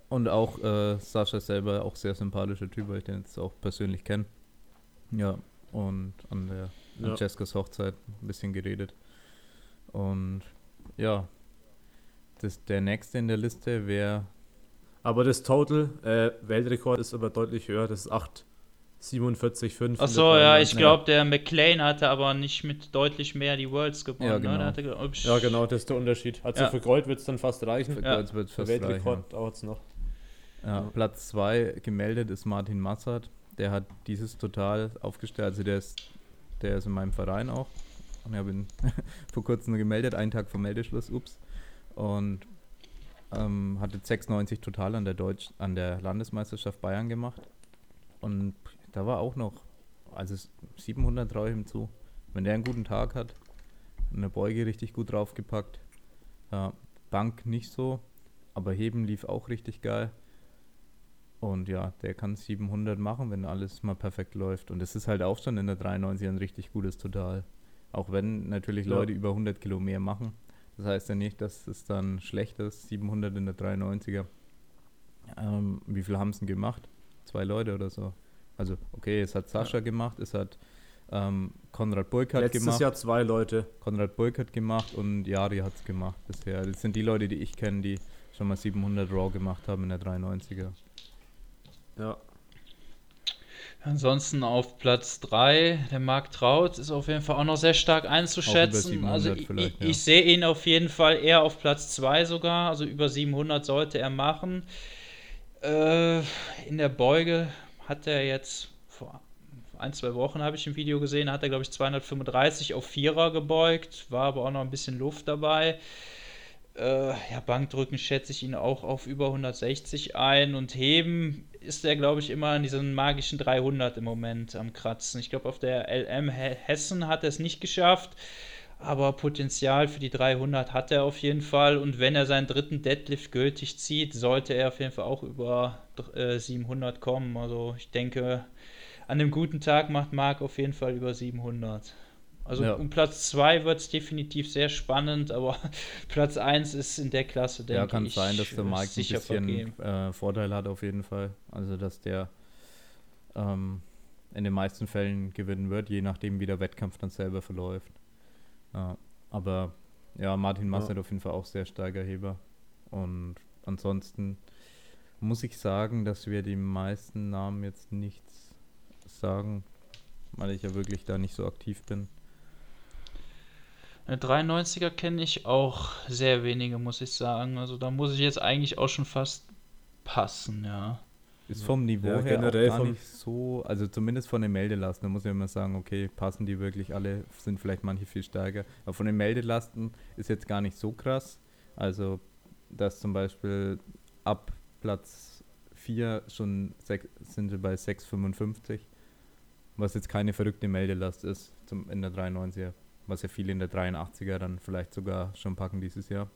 Und auch äh, Sascha selber auch sehr sympathischer Typ, weil ich den jetzt auch persönlich kenne. Ja. Und an der ja. Jessicas Hochzeit ein bisschen geredet. Und ja. Das, der nächste in der Liste wäre aber das Total, äh, Weltrekord ist aber deutlich höher, das ist 8,47,5. Achso, ja, ich glaube, der McLean hatte aber nicht mit deutlich mehr die Worlds gewonnen. Ja, ne? genau, ne? hatte, ja, genau das ist der Unterschied. Also ja. für Gold wird es dann fast reichen. Für Gold wird es fast Weltrekord dauert es noch. Ja, Platz 2 gemeldet ist Martin Massad. Der hat dieses total aufgestellt. Also der ist, der ist in meinem Verein auch. Und ich habe ihn vor kurzem gemeldet, einen Tag vor Meldeschluss, ups. Und ähm, hatte 96 total an der Deutsch, an der Landesmeisterschaft Bayern gemacht. Und da war auch noch, also 700 traue ich ihm zu. Wenn der einen guten Tag hat, eine Beuge richtig gut draufgepackt. Ja, Bank nicht so, aber Heben lief auch richtig geil. Und ja, der kann 700 machen, wenn alles mal perfekt läuft. Und es ist halt auch schon in der 93 ein richtig gutes Total. Auch wenn natürlich ja. Leute über 100 Kilo mehr machen. Das heißt ja nicht, dass es dann schlecht ist, 700 in der 93er. Ähm, wie viel haben es denn gemacht? Zwei Leute oder so. Also, okay, es hat Sascha ja. gemacht, es hat ähm, Konrad Burkhardt Letztes gemacht. Letztes Jahr zwei Leute. Konrad Burkhardt gemacht und Jari hat es gemacht bisher. Das sind die Leute, die ich kenne, die schon mal 700 Raw gemacht haben in der 93er. Ja, Ansonsten auf Platz 3, der Marc Traut ist auf jeden Fall auch noch sehr stark einzuschätzen. Also ich, ja. ich sehe ihn auf jeden Fall eher auf Platz 2 sogar, also über 700 sollte er machen. Äh, in der Beuge hat er jetzt vor ein, zwei Wochen habe ich ein Video gesehen, hat er glaube ich 235 auf Vierer gebeugt, war aber auch noch ein bisschen Luft dabei. Äh, ja, Bankdrücken schätze ich ihn auch auf über 160 ein und heben ist er, glaube ich, immer in diesen magischen 300 im Moment am Kratzen. Ich glaube, auf der LM Hessen hat er es nicht geschafft, aber Potenzial für die 300 hat er auf jeden Fall. Und wenn er seinen dritten Deadlift gültig zieht, sollte er auf jeden Fall auch über äh, 700 kommen. Also ich denke, an einem guten Tag macht Marc auf jeden Fall über 700. Also ja. um Platz 2 wird es definitiv sehr spannend, aber Platz 1 ist in der Klasse, denke ich. Ja, kann ich, sein, dass der Mike ein bisschen äh, Vorteil hat auf jeden Fall. Also dass der ähm, in den meisten Fällen gewinnen wird, je nachdem wie der Wettkampf dann selber verläuft. Ja, aber ja, Martin Mass ja. auf jeden Fall auch sehr starker Heber. Und ansonsten muss ich sagen, dass wir die meisten Namen jetzt nichts sagen, weil ich ja wirklich da nicht so aktiv bin. Eine 93er kenne ich auch sehr wenige, muss ich sagen. Also da muss ich jetzt eigentlich auch schon fast passen, ja. Ist vom Niveau ja, her generell gar nicht so, also zumindest von den Meldelasten, da muss ich immer sagen, okay, passen die wirklich alle, sind vielleicht manche viel stärker. Aber von den Meldelasten ist jetzt gar nicht so krass. Also, dass zum Beispiel ab Platz 4 schon sind sie bei 6,55, was jetzt keine verrückte Meldelast ist zum, in der 93er was ja viele in der 83er dann vielleicht sogar schon packen dieses Jahr.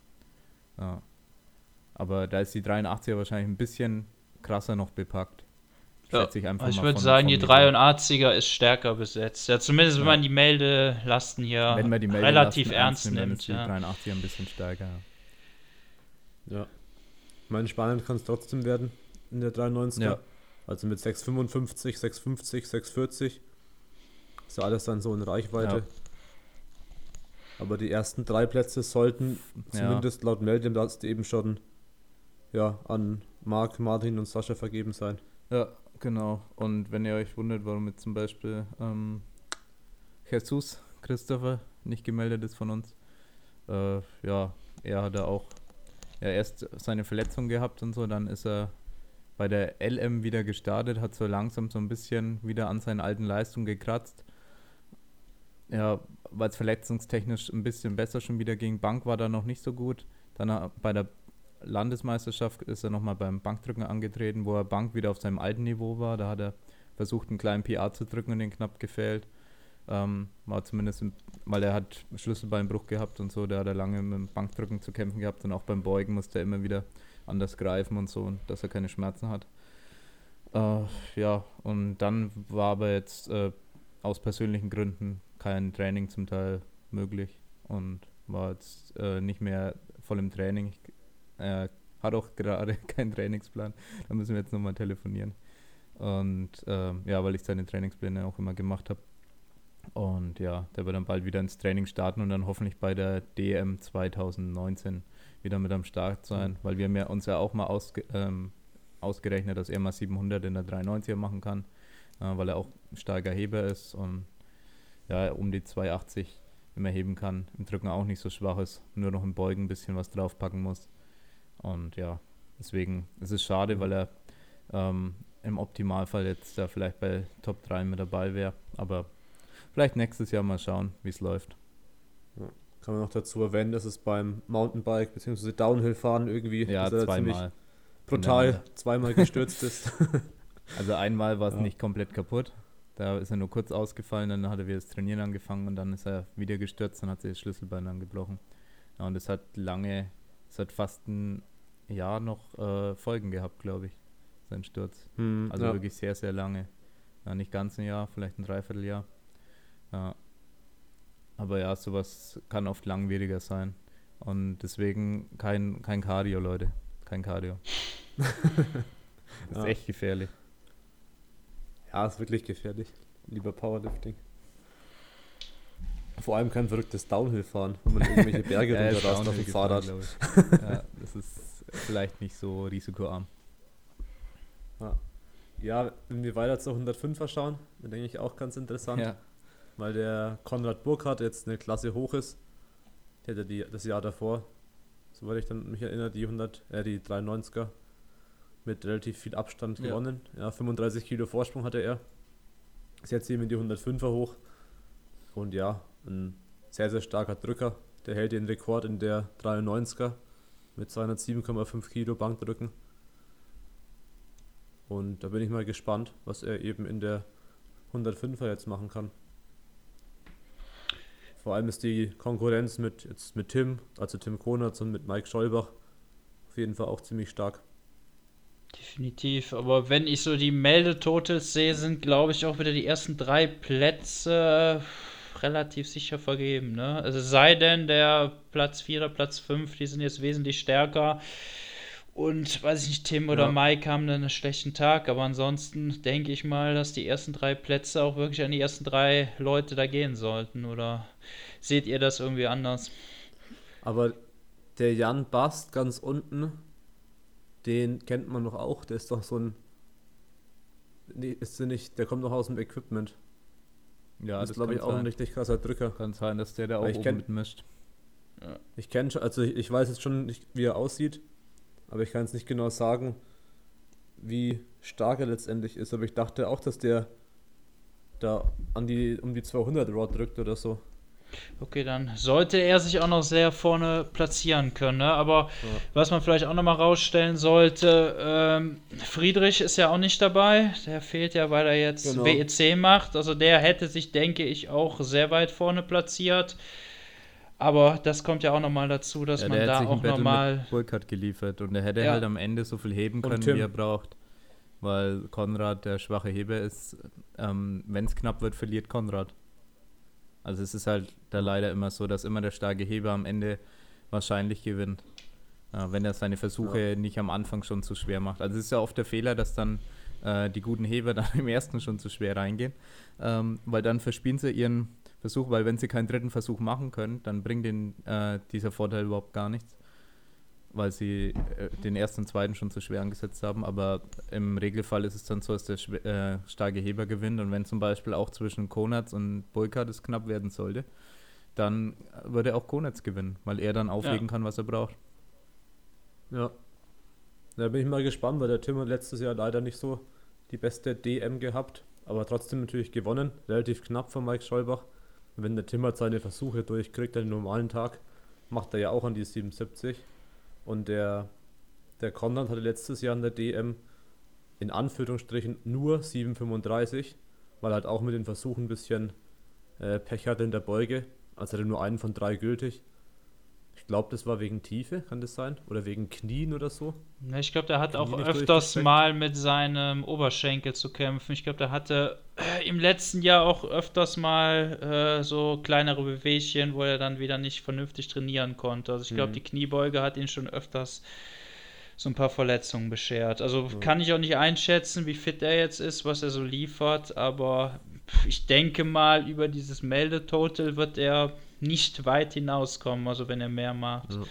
Ja. Aber da ist die 83er wahrscheinlich ein bisschen krasser noch bepackt. Ja, ich, also ich würde sagen, die 83er ist stärker besetzt. Ja, zumindest wenn man die Meldelasten hier die Meldelasten relativ ernst nimmt. Dann ist die ja. 83er ein bisschen stärker. Ja. Ich meine, spannend kann es trotzdem werden in der 93er. Ja. Also mit 655, 650, 640. Ist ja alles dann so in Reichweite. Ja. Aber die ersten drei Plätze sollten zumindest laut Meldemlast eben schon ja, an Marc, Martin und Sascha vergeben sein. Ja, genau. Und wenn ihr euch wundert, warum jetzt zum Beispiel ähm, Jesus Christopher nicht gemeldet ist von uns, äh, ja, er hat auch ja, erst seine Verletzung gehabt und so, dann ist er bei der LM wieder gestartet, hat so langsam so ein bisschen wieder an seinen alten Leistungen gekratzt. Ja, weil es verletzungstechnisch ein bisschen besser schon wieder ging. Bank war da noch nicht so gut. Dann äh, bei der Landesmeisterschaft ist er nochmal beim Bankdrücken angetreten, wo er Bank wieder auf seinem alten Niveau war. Da hat er versucht, einen kleinen PA zu drücken und den knapp gefällt. Ähm, war zumindest, im, weil er hat Schlüsselbeinbruch gehabt und so, da hat er lange mit dem Bankdrücken zu kämpfen gehabt und auch beim Beugen musste er immer wieder anders greifen und so, dass er keine Schmerzen hat. Äh, ja, und dann war aber jetzt äh, aus persönlichen Gründen kein Training zum Teil möglich und war jetzt äh, nicht mehr voll im Training. Er hat auch gerade keinen Trainingsplan. Da müssen wir jetzt nochmal telefonieren. Und ähm, ja, weil ich seine Trainingspläne auch immer gemacht habe. Und ja, der wird dann bald wieder ins Training starten und dann hoffentlich bei der DM 2019 wieder mit am Start sein, mhm. weil wir haben ja uns ja auch mal ausge, ähm, ausgerechnet, dass er mal 700 in der 390er machen kann, äh, weil er auch ein starker Heber ist und ja, um die 280 immer heben kann, im Drücken auch nicht so schwach ist, nur noch im Beugen ein bisschen was draufpacken muss. Und ja, deswegen ist es schade, mhm. weil er ähm, im Optimalfall jetzt da vielleicht bei Top 3 mit dabei wäre, aber Vielleicht nächstes Jahr mal schauen, wie es läuft. Ja. Kann man noch dazu erwähnen, dass es beim Mountainbike bzw. Downhill-Fahren irgendwie ja, zweimal. brutal zweimal gestürzt ist. Also einmal war es ja. nicht komplett kaputt. Da ist er nur kurz ausgefallen, dann hat er wieder das Trainieren angefangen und dann ist er wieder gestürzt, dann hat sich das Schlüsselbein angebrochen. Ja, und es hat lange, es hat fast ein Jahr noch äh, Folgen gehabt, glaube ich, sein Sturz. Hm, also ja. wirklich sehr, sehr lange. Ja, nicht ganz ein Jahr, vielleicht ein Dreivierteljahr. Ja. Aber ja, sowas kann oft langwieriger sein. Und deswegen kein, kein Cardio, Leute. Kein Cardio. das ist echt gefährlich. Ja, ist wirklich gefährlich. Lieber Powerlifting. Vor allem kein verrücktes Downhill-Fahren, wenn man irgendwelche Berge ja, runterrast auf dem Fahrrad. ja, das ist vielleicht nicht so risikoarm. Ja. ja, wenn wir weiter zur 105er schauen, dann denke ich auch ganz interessant. Ja weil der Konrad Burkhardt jetzt eine Klasse hoch ist. Der hätte die, das Jahr davor, soweit ich dann mich erinnere, die 100, äh, die 93er mit relativ viel Abstand ja. gewonnen. Ja, 35 Kilo Vorsprung hatte er. Ist jetzt eben in die 105er hoch. Und ja, ein sehr, sehr starker Drücker. Der hält den Rekord in der 93er mit 207,5 Kilo Bankdrücken. Und da bin ich mal gespannt, was er eben in der 105er jetzt machen kann. Vor allem ist die Konkurrenz mit, jetzt mit Tim, also Tim Konatz und mit Mike Scholbach auf jeden Fall auch ziemlich stark. Definitiv, aber wenn ich so die Meldetotals sehe, sind glaube ich auch wieder die ersten drei Plätze relativ sicher vergeben. Ne? Also sei denn, der Platz 4 oder Platz 5, die sind jetzt wesentlich stärker. Und weiß ich nicht, Tim oder ja. Mike haben dann einen schlechten Tag, aber ansonsten denke ich mal, dass die ersten drei Plätze auch wirklich an die ersten drei Leute da gehen sollten. Oder seht ihr das irgendwie anders? Aber der Jan Bast ganz unten, den kennt man doch auch, der ist doch so ein. Nee, ist der nicht, der kommt doch aus dem Equipment. Ja, das ist, glaube ich, auch sein. ein richtig krasser Drücker. Kann sein, dass der da auch oben mitmischt. Ja. Ich kenne schon, also ich, ich weiß jetzt schon nicht, wie er aussieht aber ich kann es nicht genau sagen, wie stark er letztendlich ist. Aber ich dachte auch, dass der da an die, um die 200 Raw drückt oder so. Okay, dann sollte er sich auch noch sehr vorne platzieren können. Ne? Aber ja. was man vielleicht auch noch mal rausstellen sollte, ähm, Friedrich ist ja auch nicht dabei. Der fehlt ja, weil er jetzt genau. WEC macht. Also der hätte sich, denke ich, auch sehr weit vorne platziert. Aber das kommt ja auch nochmal dazu, dass ja, man da auch nochmal. Burkhardt geliefert und er hätte ja. halt am Ende so viel heben können, wie er braucht. Weil Konrad der schwache Heber ist. Ähm, Wenn es knapp wird, verliert Konrad. Also es ist halt da leider immer so, dass immer der starke Heber am Ende wahrscheinlich gewinnt. Äh, wenn er seine Versuche ja. nicht am Anfang schon zu schwer macht. Also es ist ja oft der Fehler, dass dann äh, die guten Heber dann im ersten schon zu schwer reingehen. Ähm, weil dann verspielen sie ihren Versuch, weil wenn sie keinen dritten Versuch machen können, dann bringt ihnen äh, dieser Vorteil überhaupt gar nichts, weil sie äh, den ersten und zweiten schon zu schwer angesetzt haben. Aber im Regelfall ist es dann so, dass der äh, starke Heber gewinnt und wenn zum Beispiel auch zwischen Konatz und Boyka es knapp werden sollte, dann würde auch Konatz gewinnen, weil er dann auflegen ja. kann, was er braucht. Ja. Da bin ich mal gespannt, weil der Tim hat letztes Jahr leider nicht so die beste DM gehabt, aber trotzdem natürlich gewonnen, relativ knapp von Mike Scheubach wenn der Timmer seine Versuche durchkriegt, an normalen Tag, macht er ja auch an die 77. Und der, der Konrad hatte letztes Jahr in der DM in Anführungsstrichen nur 7,35, weil er halt auch mit den Versuchen ein bisschen äh, Pech hatte in der Beuge. Also hatte nur einen von drei gültig. Ich glaube, das war wegen Tiefe, kann das sein? Oder wegen Knien oder so? Ja, ich glaube, der hat Knie auch öfters mal mit seinem Oberschenkel zu kämpfen. Ich glaube, der hatte äh, im letzten Jahr auch öfters mal äh, so kleinere Bewegchen, wo er dann wieder nicht vernünftig trainieren konnte. Also ich glaube, mhm. die Kniebeuge hat ihn schon öfters so ein paar Verletzungen beschert. Also mhm. kann ich auch nicht einschätzen, wie fit er jetzt ist, was er so liefert, aber ich denke mal, über dieses Meldetotal wird er nicht weit hinauskommen, also wenn er mehr macht. Ja,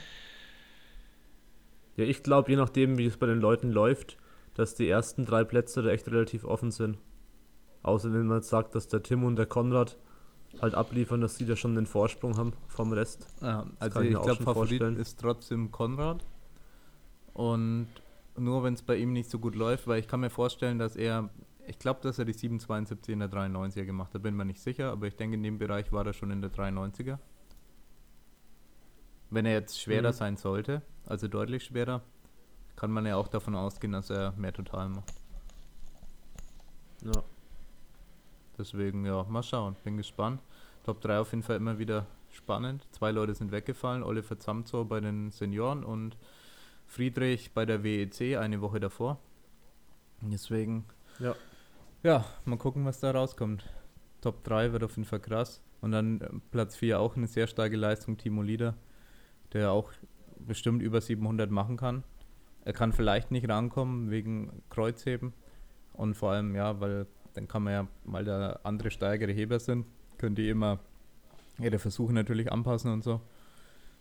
ja ich glaube, je nachdem, wie es bei den Leuten läuft, dass die ersten drei Plätze da echt relativ offen sind. Außer wenn man sagt, dass der Tim und der Konrad halt abliefern, dass sie da schon den Vorsprung haben vom Rest. Ja, also ich, ich glaube, Favorit vorstellen. ist trotzdem Konrad. Und nur wenn es bei ihm nicht so gut läuft, weil ich kann mir vorstellen, dass er ich glaube, dass er die 772 in der 93er gemacht hat, bin mir nicht sicher, aber ich denke, in dem Bereich war er schon in der 93er. Wenn er jetzt schwerer mhm. sein sollte, also deutlich schwerer, kann man ja auch davon ausgehen, dass er mehr total macht. Ja. Deswegen, ja, mal schauen. Bin gespannt. Top 3 auf jeden Fall immer wieder spannend. Zwei Leute sind weggefallen. Oliver Zamzo bei den Senioren und Friedrich bei der WEC eine Woche davor. Deswegen ja. Ja, mal gucken, was da rauskommt. Top 3 wird auf jeden Fall krass. Und dann äh, Platz 4 auch eine sehr starke Leistung, Timo Lieder, der auch bestimmt über 700 machen kann. Er kann vielleicht nicht rankommen wegen Kreuzheben. Und vor allem, ja, weil dann kann man ja, weil da andere steigere Heber sind, können die immer ihre Versuche natürlich anpassen und so.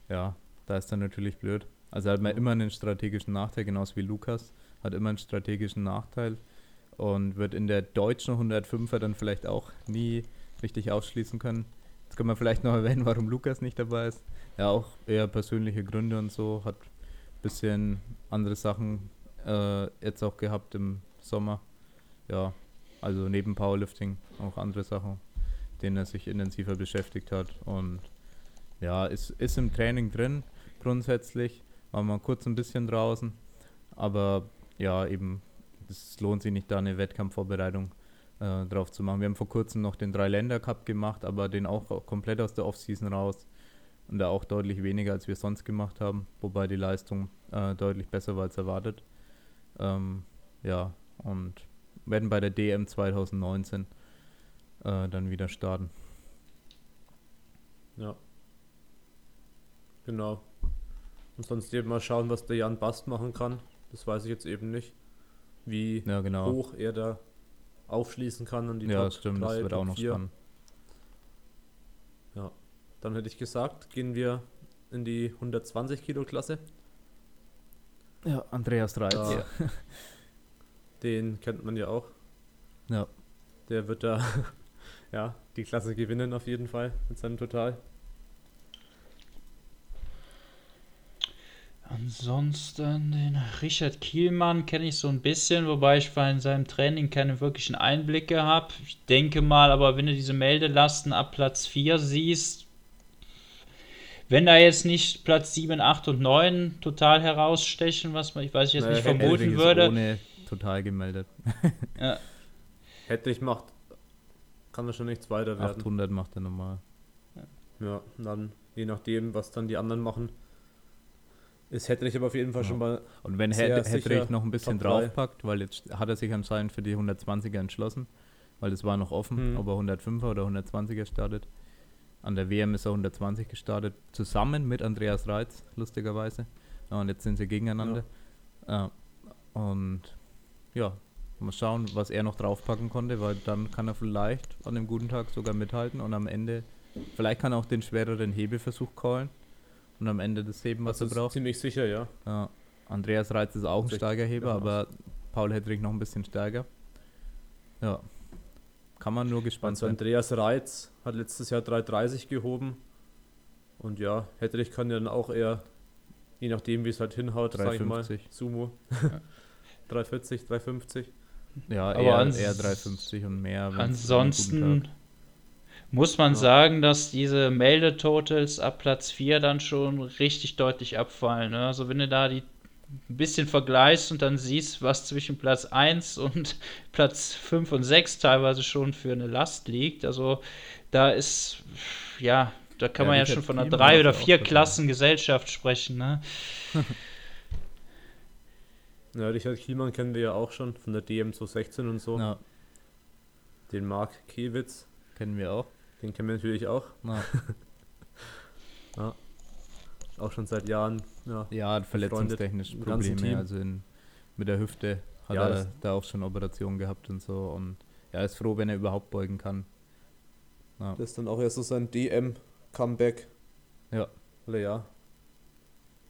Ja, da ist dann natürlich blöd. Also hat man immer einen strategischen Nachteil, genauso wie Lukas hat immer einen strategischen Nachteil und wird in der deutschen 105er dann vielleicht auch nie richtig ausschließen können. Jetzt können wir vielleicht noch erwähnen, warum Lukas nicht dabei ist. Ja, auch eher persönliche Gründe und so, hat ein bisschen andere Sachen äh, jetzt auch gehabt im Sommer. Ja, also neben Powerlifting auch andere Sachen, denen er sich intensiver beschäftigt hat. Und ja, ist, ist im Training drin grundsätzlich, war mal kurz ein bisschen draußen, aber ja, eben es lohnt sich nicht, da eine Wettkampfvorbereitung äh, drauf zu machen. Wir haben vor kurzem noch den Drei-Länder-Cup gemacht, aber den auch komplett aus der Offseason raus. Und da auch deutlich weniger, als wir sonst gemacht haben, wobei die Leistung äh, deutlich besser war als erwartet. Ähm, ja, und werden bei der DM 2019 äh, dann wieder starten. Ja. Genau. Und sonst eben mal schauen, was der Jan Bast machen kann. Das weiß ich jetzt eben nicht wie ja, genau. hoch er da aufschließen kann und die ja, Top stimmt, 3, das wird Top auch noch 4. spannend. Ja, dann hätte ich gesagt, gehen wir in die 120 Kilo Klasse. Ja, Andreas Reitz. Ja. Den kennt man ja auch. Ja. Der wird da ja, die Klasse gewinnen auf jeden Fall mit seinem Total. Ansonsten den Richard Kielmann kenne ich so ein bisschen, wobei ich in seinem Training keine wirklichen Einblicke habe. Ich denke mal, aber wenn du diese Meldelasten ab Platz 4 siehst, wenn da jetzt nicht Platz 7, 8 und 9 total herausstechen, was man, ich weiß jetzt naja, nicht vermuten würde. ohne total gemeldet. ja. Hätte ich macht, kann er schon nichts weiter werden. 800 macht er normal. Ja, Ja, dann je nachdem, was dann die anderen machen. Ist Hedrich aber auf jeden Fall ja. schon mal. Und wenn Hedrich noch ein bisschen draufpackt, weil jetzt hat er sich anscheinend für die 120er entschlossen, weil es war noch offen, mhm. ob er 105er oder 120er startet. An der WM ist er 120 gestartet, zusammen mit Andreas Reitz, lustigerweise. Und jetzt sind sie gegeneinander. Ja. Und ja, mal schauen, was er noch draufpacken konnte, weil dann kann er vielleicht an einem guten Tag sogar mithalten und am Ende, vielleicht kann er auch den schwereren Hebeversuch callen und am Ende das heben, was das er braucht. Ziemlich sicher, ja. ja. Andreas Reitz ist auch ein starker Heber, aber Paul Hedrick noch ein bisschen stärker. Ja. Kann man nur gespannt also sein. Andreas Reitz hat letztes Jahr 3,30 gehoben. Und ja, Hedrich kann ja dann auch eher, je nachdem wie es halt hinhaut, sag ich mal, Sumo. Ja. 340, 350. Ja, aber eher, eher 350 und mehr. Ansonsten muss man ja. sagen, dass diese Meldetotals ab Platz 4 dann schon richtig deutlich abfallen. Ne? Also wenn du da die ein bisschen vergleichst und dann siehst, was zwischen Platz 1 und Platz 5 und 6 teilweise schon für eine Last liegt. Also da ist, ja, da kann ja, man ja schon von einer 3 oder 4 Klassen Gesellschaft sprechen. Ne? ja, Richard Kielmann kennen wir ja auch schon von der DM 216 und so. Ja. Den Marc Kewitz. Kennen wir auch. Den kennen wir natürlich auch. Ja. ja. Auch schon seit Jahren. Ja, ja verletzungstechnisch Probleme. Also in, mit der Hüfte hat ja, er da auch schon Operationen gehabt und so. Und ja, ist froh, wenn er überhaupt beugen kann. Das ist dann auch erst so sein DM-Comeback. Ja. Weil er ja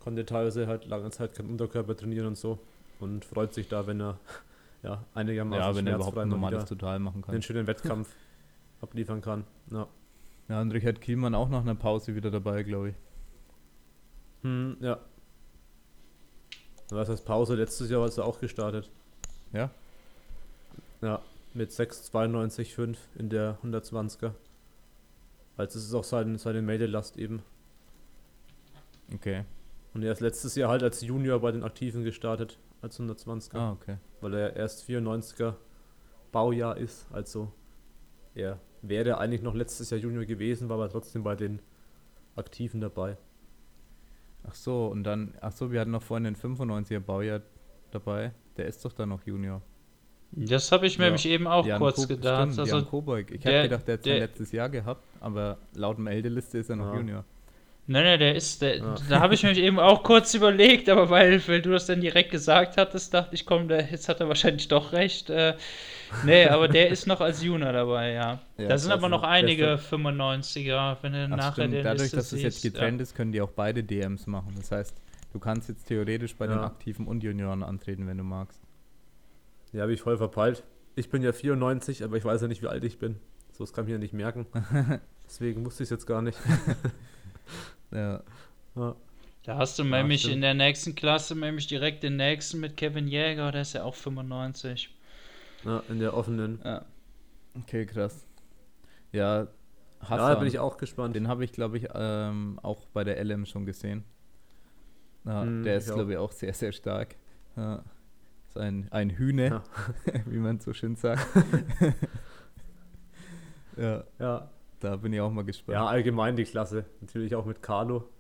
konnte teilweise halt lange Zeit keinen Unterkörper trainieren und so. Und freut sich da, wenn er ja einigermaßen ja, wenn er überhaupt ein normales Total machen kann. Den schönen Wettkampf abliefern kann. Ja. Ja, und Richard Kielmann auch nach einer Pause wieder dabei, glaube ich. Hm, ja. Was heißt Pause? Letztes Jahr hast du auch gestartet. Ja? Ja, mit 6,92,5 in der 120er. Also es ist auch seine, seine Meldelast eben. Okay. Und er ist letztes Jahr halt als Junior bei den Aktiven gestartet, als 120er. Ah, okay. Weil er erst 94er Baujahr ist, also er wäre eigentlich noch letztes Jahr Junior gewesen, war aber trotzdem bei den Aktiven dabei. Ach so, und dann, ach so, wir hatten noch vorhin den 95er Baujahr dabei. Der ist doch dann noch Junior. Das habe ich mir ja. nämlich eben auch Jan kurz Ko gedacht. Stimmt, also, Jan Kobeck. Ich habe gedacht, der hat sein letztes Jahr gehabt, aber laut Meldeliste ist er noch ja. Junior. Nein, nein, der ist, der, ja. da habe ich mich eben auch kurz überlegt, aber weil, weil du das dann direkt gesagt hattest, dachte ich, komm, der, jetzt hat er wahrscheinlich doch recht. Äh, nee, aber der ist noch als Junior dabei, ja. ja da sind aber noch einige 95er, wenn du Ach, nachher stimmt. den Dadurch, dass es jetzt getrennt ja. ist, können die auch beide DMs machen. Das heißt, du kannst jetzt theoretisch bei den Aktiven und Junioren antreten, wenn du magst. Ja, habe ich voll verpeilt. Ich bin ja 94, aber ich weiß ja nicht, wie alt ich bin. So, das kann ich ja nicht merken. Deswegen wusste ich es jetzt gar nicht. Ja. ja. Da hast du nämlich in der nächsten Klasse nämlich direkt den nächsten mit Kevin Jäger, der ist ja auch 95. Ja, in der offenen. Ja. Okay, krass. Ja, Hassan, ja, da bin ich auch gespannt. Den habe ich, glaube ich, ähm, auch bei der LM schon gesehen. Ja, hm, der ist, glaube ich, auch sehr, sehr stark. Ja. Ist ein, ein Hühne, ja. wie man so schön sagt. ja. ja. Da bin ich auch mal gespannt. Ja, allgemein die Klasse. Natürlich auch mit Carlo.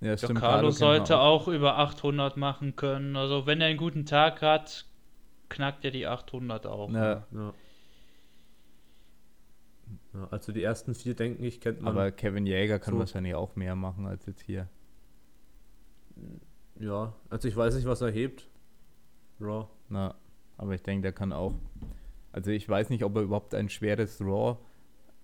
Ja, stimmt. Carlo, Carlo sollte auch. auch über 800 machen können. Also, wenn er einen guten Tag hat, knackt er die 800 auch. Ja. ja. ja also, die ersten vier, denke ich, kennt man. Aber Kevin Jäger kann so. wahrscheinlich auch mehr machen als jetzt hier. Ja, also ich weiß nicht, was er hebt. Raw. Na, aber ich denke, der kann auch. Also, ich weiß nicht, ob er überhaupt ein schweres Raw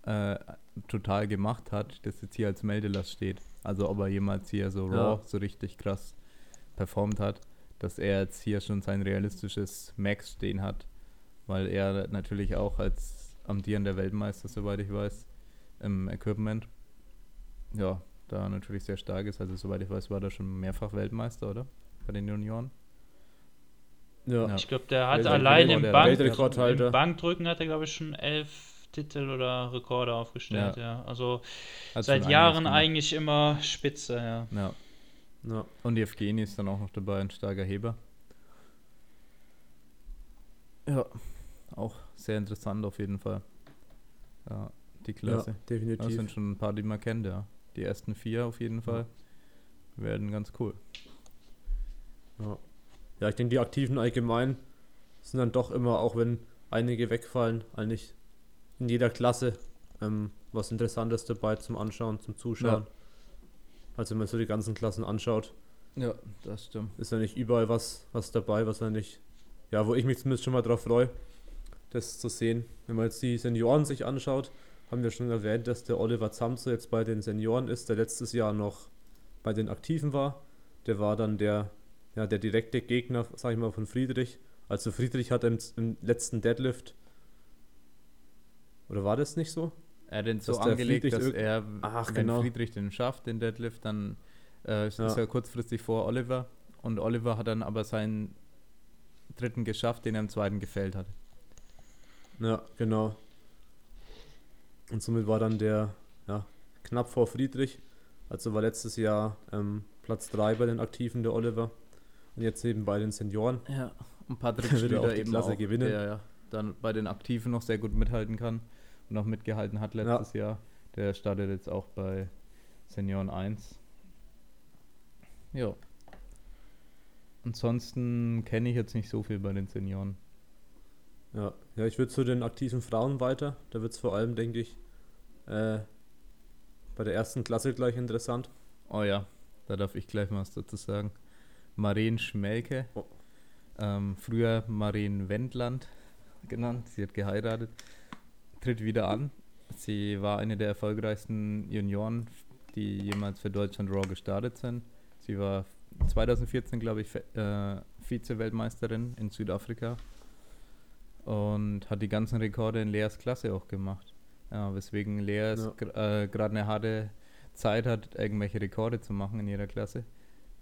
äh, total gemacht hat, das jetzt hier als Meldelast steht. Also ob er jemals hier so ja. Raw so richtig krass performt hat, dass er jetzt hier schon sein realistisches Max stehen hat, weil er natürlich auch als amtierender Weltmeister, soweit ich weiß, im Equipment, ja, da natürlich sehr stark ist. Also soweit ich weiß, war er schon mehrfach Weltmeister, oder? Bei den Junioren. Ja. Ich glaube, der hat allein im, Bank, im Bankdrücken hat er, glaube ich, schon elf Titel oder Rekorde aufgestellt, ja. ja. Also Hat seit Jahren eigentlich immer Spitze, ja. ja. Ja. Und Evgeny ist dann auch noch dabei, ein starker Heber. Ja, auch sehr interessant auf jeden Fall. Ja, die Klasse. Ja, definitiv. Das sind schon ein paar, die man kennt, ja. Die ersten vier auf jeden Fall werden ganz cool. Ja, ja ich denke, die Aktiven allgemein sind dann doch immer, auch wenn einige wegfallen, eigentlich in jeder Klasse ähm, was Interessantes dabei zum Anschauen, zum Zuschauen. Ja. Also wenn man so die ganzen Klassen anschaut. Ja, das stimmt. Ist ja nicht überall was, was dabei, was er nicht, ja, wo ich mich zumindest schon mal drauf freue, das zu sehen. Wenn man jetzt die Senioren sich anschaut, haben wir schon erwähnt, dass der Oliver Zamzo jetzt bei den Senioren ist, der letztes Jahr noch bei den Aktiven war. Der war dann der, ja, der direkte Gegner, sag ich mal, von Friedrich. Also Friedrich hat im, im letzten Deadlift, oder war das nicht so? Er hat den so angelegt, dass er, Ach, wenn genau. Friedrich den schafft, den Deadlift, dann äh, ist ja. er kurzfristig vor Oliver. Und Oliver hat dann aber seinen dritten geschafft, den er im zweiten gefällt hat. Ja, genau. Und somit war dann der ja, knapp vor Friedrich. Also war letztes Jahr ähm, Platz 3 bei den Aktiven der Oliver. Und jetzt eben bei den Senioren. Ja, und Patrick Schlüter auch die eben Klasse auch, gewinnen. Der ja dann bei den Aktiven noch sehr gut mithalten kann auch mitgehalten hat letztes ja. Jahr. Der startet jetzt auch bei Senioren 1. Ja. Ansonsten kenne ich jetzt nicht so viel bei den Senioren. Ja, ja ich würde zu den aktiven Frauen weiter. Da wird es vor allem, denke ich, äh, bei der ersten Klasse gleich interessant. Oh ja, da darf ich gleich mal was dazu sagen. Maren Schmelke, oh. ähm, früher Maren Wendland genannt, sie hat geheiratet, tritt wieder an. Sie war eine der erfolgreichsten Junioren, die jemals für Deutschland Raw gestartet sind. Sie war 2014, glaube ich, äh, Vize-Weltmeisterin in Südafrika und hat die ganzen Rekorde in Leas Klasse auch gemacht. Ja, weswegen Lea ja. äh, gerade eine harte Zeit hat, irgendwelche Rekorde zu machen in ihrer Klasse.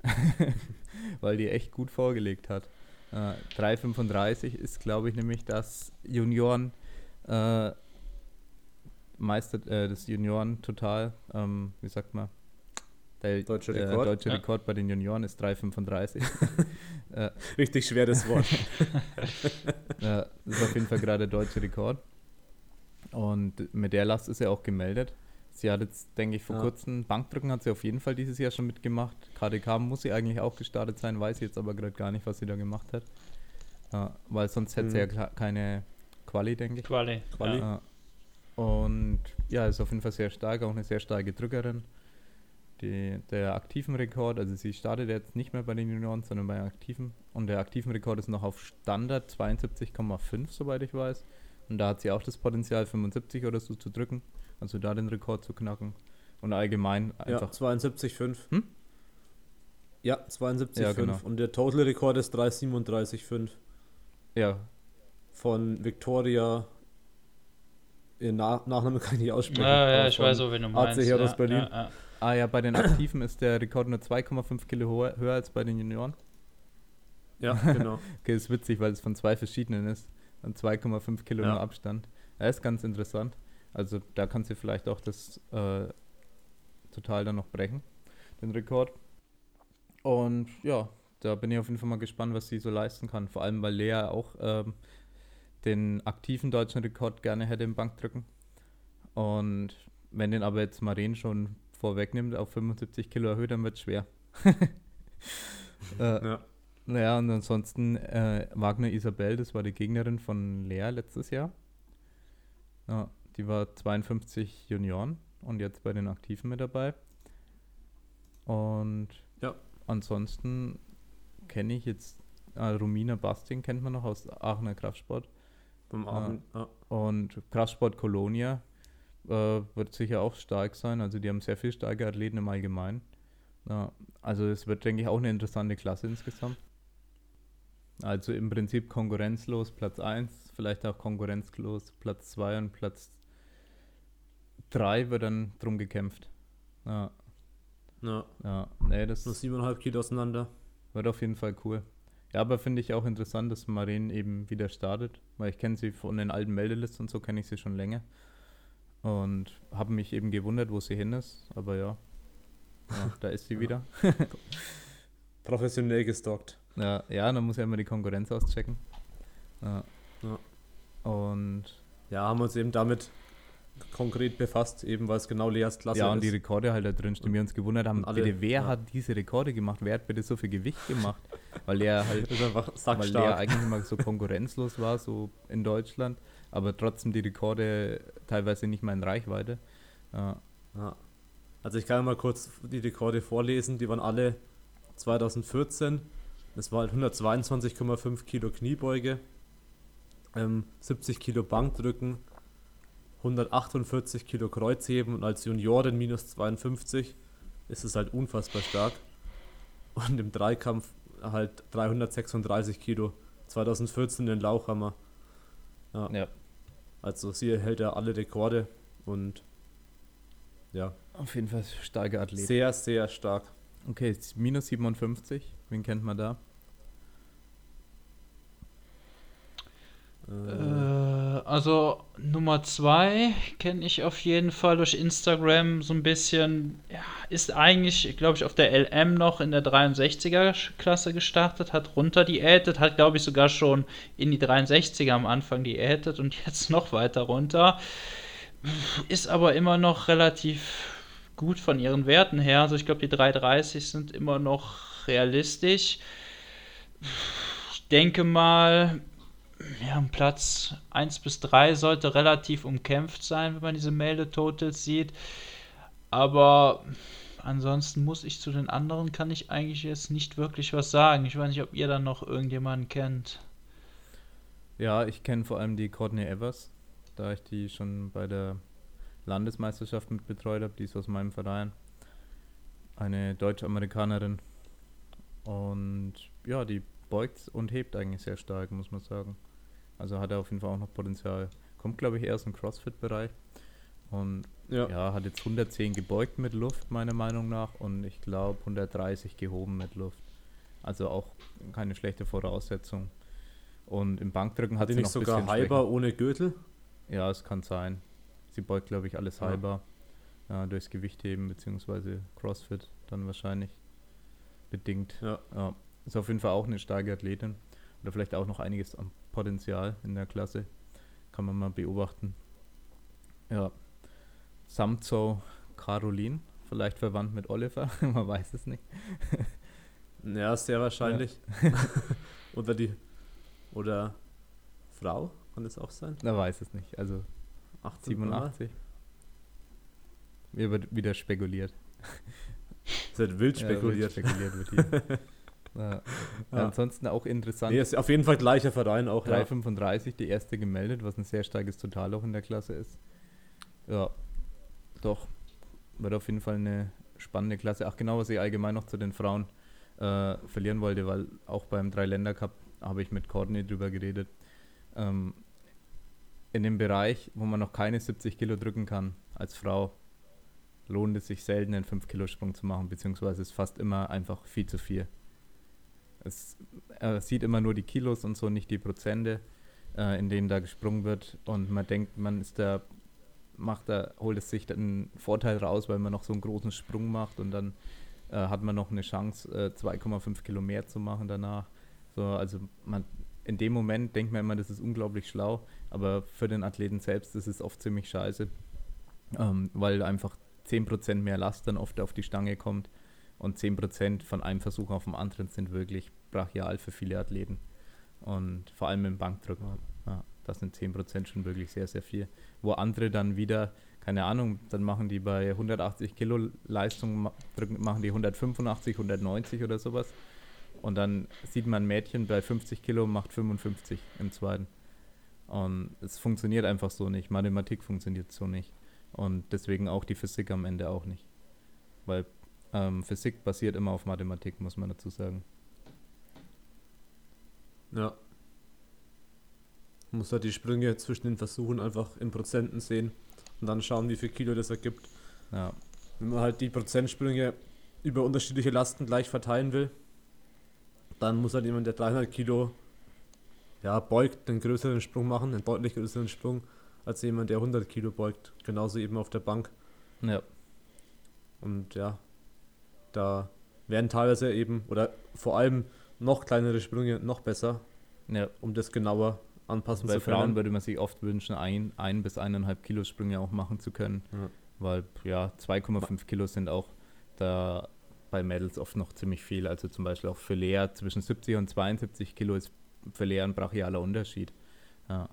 Weil die echt gut vorgelegt hat. Äh, 3,35 ist, glaube ich, nämlich das Junioren äh, Meister, äh, das Junioren total, ähm, wie sagt man, der deutsche Rekord, der deutsche ja. Rekord bei den Junioren ist 3,35. äh, Richtig schweres Wort. ja, das ist auf jeden Fall gerade der deutsche Rekord. Und mit der Last ist er auch gemeldet. Sie hat jetzt, denke ich, vor ja. kurzem Bankdrücken hat sie auf jeden Fall dieses Jahr schon mitgemacht. KDK muss sie eigentlich auch gestartet sein, weiß jetzt aber gerade gar nicht, was sie da gemacht hat. Ja, weil sonst hätte mhm. sie ja keine Quali, denke ich. Quali. Quali. Ja. Und ja, ist auf jeden Fall sehr stark, auch eine sehr starke Drückerin. Die, der aktiven Rekord, also sie startet jetzt nicht mehr bei den Junioren, sondern bei aktiven. Und der aktiven Rekord ist noch auf Standard 72,5, soweit ich weiß. Und da hat sie auch das Potenzial, 75 oder so zu drücken. Also da den Rekord zu knacken. Und allgemein einfach. Ja, 72,5. Hm? Ja, 72,5. Ja, genau. Und der Total-Rekord ist 337,5. Ja. Von Victoria Ihren Nach Nachnamen kann ich nicht aussprechen. Ja, ja, ich weiß so, wenn du meinst. AC ja, Berlin. Ja, ja. Ah ja, bei den Aktiven ist der Rekord nur 2,5 Kilo höher, höher, als bei den Junioren. Ja, genau. okay, ist witzig, weil es von zwei verschiedenen ist. Und 2,5 Kilo ja. nur Abstand. Ja, ist ganz interessant. Also da kannst du vielleicht auch das äh, total dann noch brechen, den Rekord. Und ja, da bin ich auf jeden Fall mal gespannt, was sie so leisten kann. Vor allem, weil Lea auch ähm, den aktiven deutschen Rekord gerne hätte im Bankdrücken. Und wenn den aber jetzt Maren schon vorwegnimmt, auf 75 Kilo erhöht, dann wird es schwer. äh, ja. Naja, und ansonsten äh, Wagner Isabel, das war die Gegnerin von Lea letztes Jahr. Ja, die war 52 Junioren und jetzt bei den Aktiven mit dabei. Und ja. ansonsten kenne ich jetzt, äh, Romina Basting kennt man noch aus Aachener Kraftsport. Beim Aachen, ja. Und Kraftsport Kolonia äh, wird sicher auch stark sein. Also die haben sehr viel starke Athleten im Allgemeinen. Ja, also es wird, denke ich, auch eine interessante Klasse insgesamt. Also im Prinzip konkurrenzlos Platz 1, vielleicht auch konkurrenzlos Platz 2 und Platz 3 wird dann drum gekämpft. Ja. Ja. ja. Nee, das Nur 7,5 Kilo auseinander. Wird auf jeden Fall cool. Ja, aber finde ich auch interessant, dass Maren eben wieder startet, weil ich kenne sie von den alten Meldelisten und so kenne ich sie schon länger. Und habe mich eben gewundert, wo sie hin ist, aber ja, ja da ist sie wieder. Professionell gestockt. Ja, ja, dann muss ja immer die Konkurrenz auschecken. Ja. ja. Und ja, haben uns eben damit konkret befasst, eben weil es genau Leas Klasse ist. Ja, und die Rekorde halt da drin stehen. Wir uns gewundert haben, alle, bitte, wer ja. hat diese Rekorde gemacht? Wer hat bitte so viel Gewicht gemacht? weil er halt ist weil er eigentlich immer so konkurrenzlos war, so in Deutschland, aber trotzdem die Rekorde teilweise nicht mal in Reichweite. Ja. ja. Also ich kann mal kurz die Rekorde vorlesen, die waren alle 2014. Es war halt 122,5 Kilo Kniebeuge, ähm, 70 Kilo Bankdrücken, 148 Kilo Kreuzheben und als Juniorin minus 52 ist es halt unfassbar stark. Und im Dreikampf halt 336 Kilo. 2014 den Lauchhammer. Ja. ja. Also sie hält ja alle Rekorde und ja. Auf jeden Fall starke Athlet. Sehr, sehr stark. Okay, minus 57. Wen kennt man da? Äh, also Nummer zwei kenne ich auf jeden Fall durch Instagram so ein bisschen. Ja, ist eigentlich, glaube ich, auf der LM noch in der 63er-Klasse gestartet, hat runter diätet, hat, glaube ich, sogar schon in die 63er am Anfang diätet und jetzt noch weiter runter. Ist aber immer noch relativ gut von ihren Werten her. Also ich glaube, die 330 sind immer noch realistisch. Ich denke mal, ja, Platz 1 bis 3 sollte relativ umkämpft sein, wenn man diese Meldetotals sieht. Aber ansonsten muss ich zu den anderen, kann ich eigentlich jetzt nicht wirklich was sagen. Ich weiß nicht, ob ihr dann noch irgendjemanden kennt. Ja, ich kenne vor allem die Courtney Evers, da ich die schon bei der Landesmeisterschaft mit betreut habe. Die ist aus meinem Verein. Eine Deutsch-Amerikanerin. Und ja, die beugt und hebt eigentlich sehr stark, muss man sagen. Also hat er auf jeden Fall auch noch Potenzial. Kommt, glaube ich, eher aus dem CrossFit-Bereich. Und ja. ja. hat jetzt 110 gebeugt mit Luft, meiner Meinung nach. Und ich glaube 130 gehoben mit Luft. Also auch keine schlechte Voraussetzung. Und im Bankdrücken hat, hat sie nicht sogar halber ohne Gürtel? Ja, es kann sein. Sie beugt, glaube ich, alles ja. halber. Ja, durchs Gewichtheben bzw. CrossFit dann wahrscheinlich bedingt. Ja. ja. Ist auf jeden Fall auch eine starke Athletin. Oder vielleicht auch noch einiges am Potenzial in der Klasse. Kann man mal beobachten. Ja. Samzo Caroline, vielleicht verwandt mit Oliver, man weiß es nicht. ja, sehr wahrscheinlich. Ja. oder die oder Frau, kann das auch sein? Na, weiß es nicht. Also 87. Mir wird wieder spekuliert. Es wird wild spekuliert. Ja, wild spekuliert wird hier. Ja. Ja. Ansonsten auch interessant. Nee, ist auf jeden Fall gleicher Verein auch. 335, ja. die erste gemeldet, was ein sehr starkes Total auch in der Klasse ist. Ja, doch. Wird auf jeden Fall eine spannende Klasse. Ach, genau, was ich allgemein noch zu den Frauen äh, verlieren wollte, weil auch beim Dreiländer-Cup habe ich mit Courtney drüber geredet. Ähm, in dem Bereich, wo man noch keine 70 Kilo drücken kann als Frau, lohnt es sich selten, einen 5-Kilo-Sprung zu machen, beziehungsweise ist fast immer einfach viel zu viel. Es, er sieht immer nur die Kilos und so, nicht die Prozente, äh, in denen da gesprungen wird. Und man denkt, man ist da, macht da, holt es sich einen Vorteil raus, weil man noch so einen großen Sprung macht und dann äh, hat man noch eine Chance, äh, 2,5 Kilo mehr zu machen danach. So, also man, in dem Moment denkt man immer, das ist unglaublich schlau, aber für den Athleten selbst ist es oft ziemlich scheiße, ähm, weil einfach 10% mehr Last dann oft auf die Stange kommt und 10% von einem Versuch auf den anderen sind wirklich brachial für viele Athleten. Und vor allem im Bankdrücken. Ja, das sind 10% schon wirklich sehr, sehr viel. Wo andere dann wieder, keine Ahnung, dann machen die bei 180 Kilo Leistung, machen die 185, 190 oder sowas. Und dann sieht man ein Mädchen bei 50 Kilo macht 55 im zweiten. Und es funktioniert einfach so nicht. Mathematik funktioniert so nicht. Und deswegen auch die Physik am Ende auch nicht. Weil ähm, Physik basiert immer auf Mathematik, muss man dazu sagen. Ja. Man muss halt die Sprünge zwischen den Versuchen einfach in Prozenten sehen und dann schauen, wie viel Kilo das ergibt. Ja. Wenn man halt die Prozentsprünge über unterschiedliche Lasten gleich verteilen will, dann muss halt jemand, der 300 Kilo ja, beugt, einen größeren Sprung machen, einen deutlich größeren Sprung, als jemand, der 100 Kilo beugt. Genauso eben auf der Bank. Ja. Und ja, da werden teilweise eben, oder vor allem noch kleinere Sprünge noch besser, ja. um das genauer anpassen Bei zu können. Bei Frauen würde man sich oft wünschen, ein, ein bis eineinhalb Kilo Sprünge auch machen zu können. Ja. Weil ja, 2,5 Kilo sind auch da bei Mädels oft noch ziemlich viel. Also zum Beispiel auch für Lea zwischen 70 und 72 Kilo ist für Lea ein brachialer Unterschied. Ja.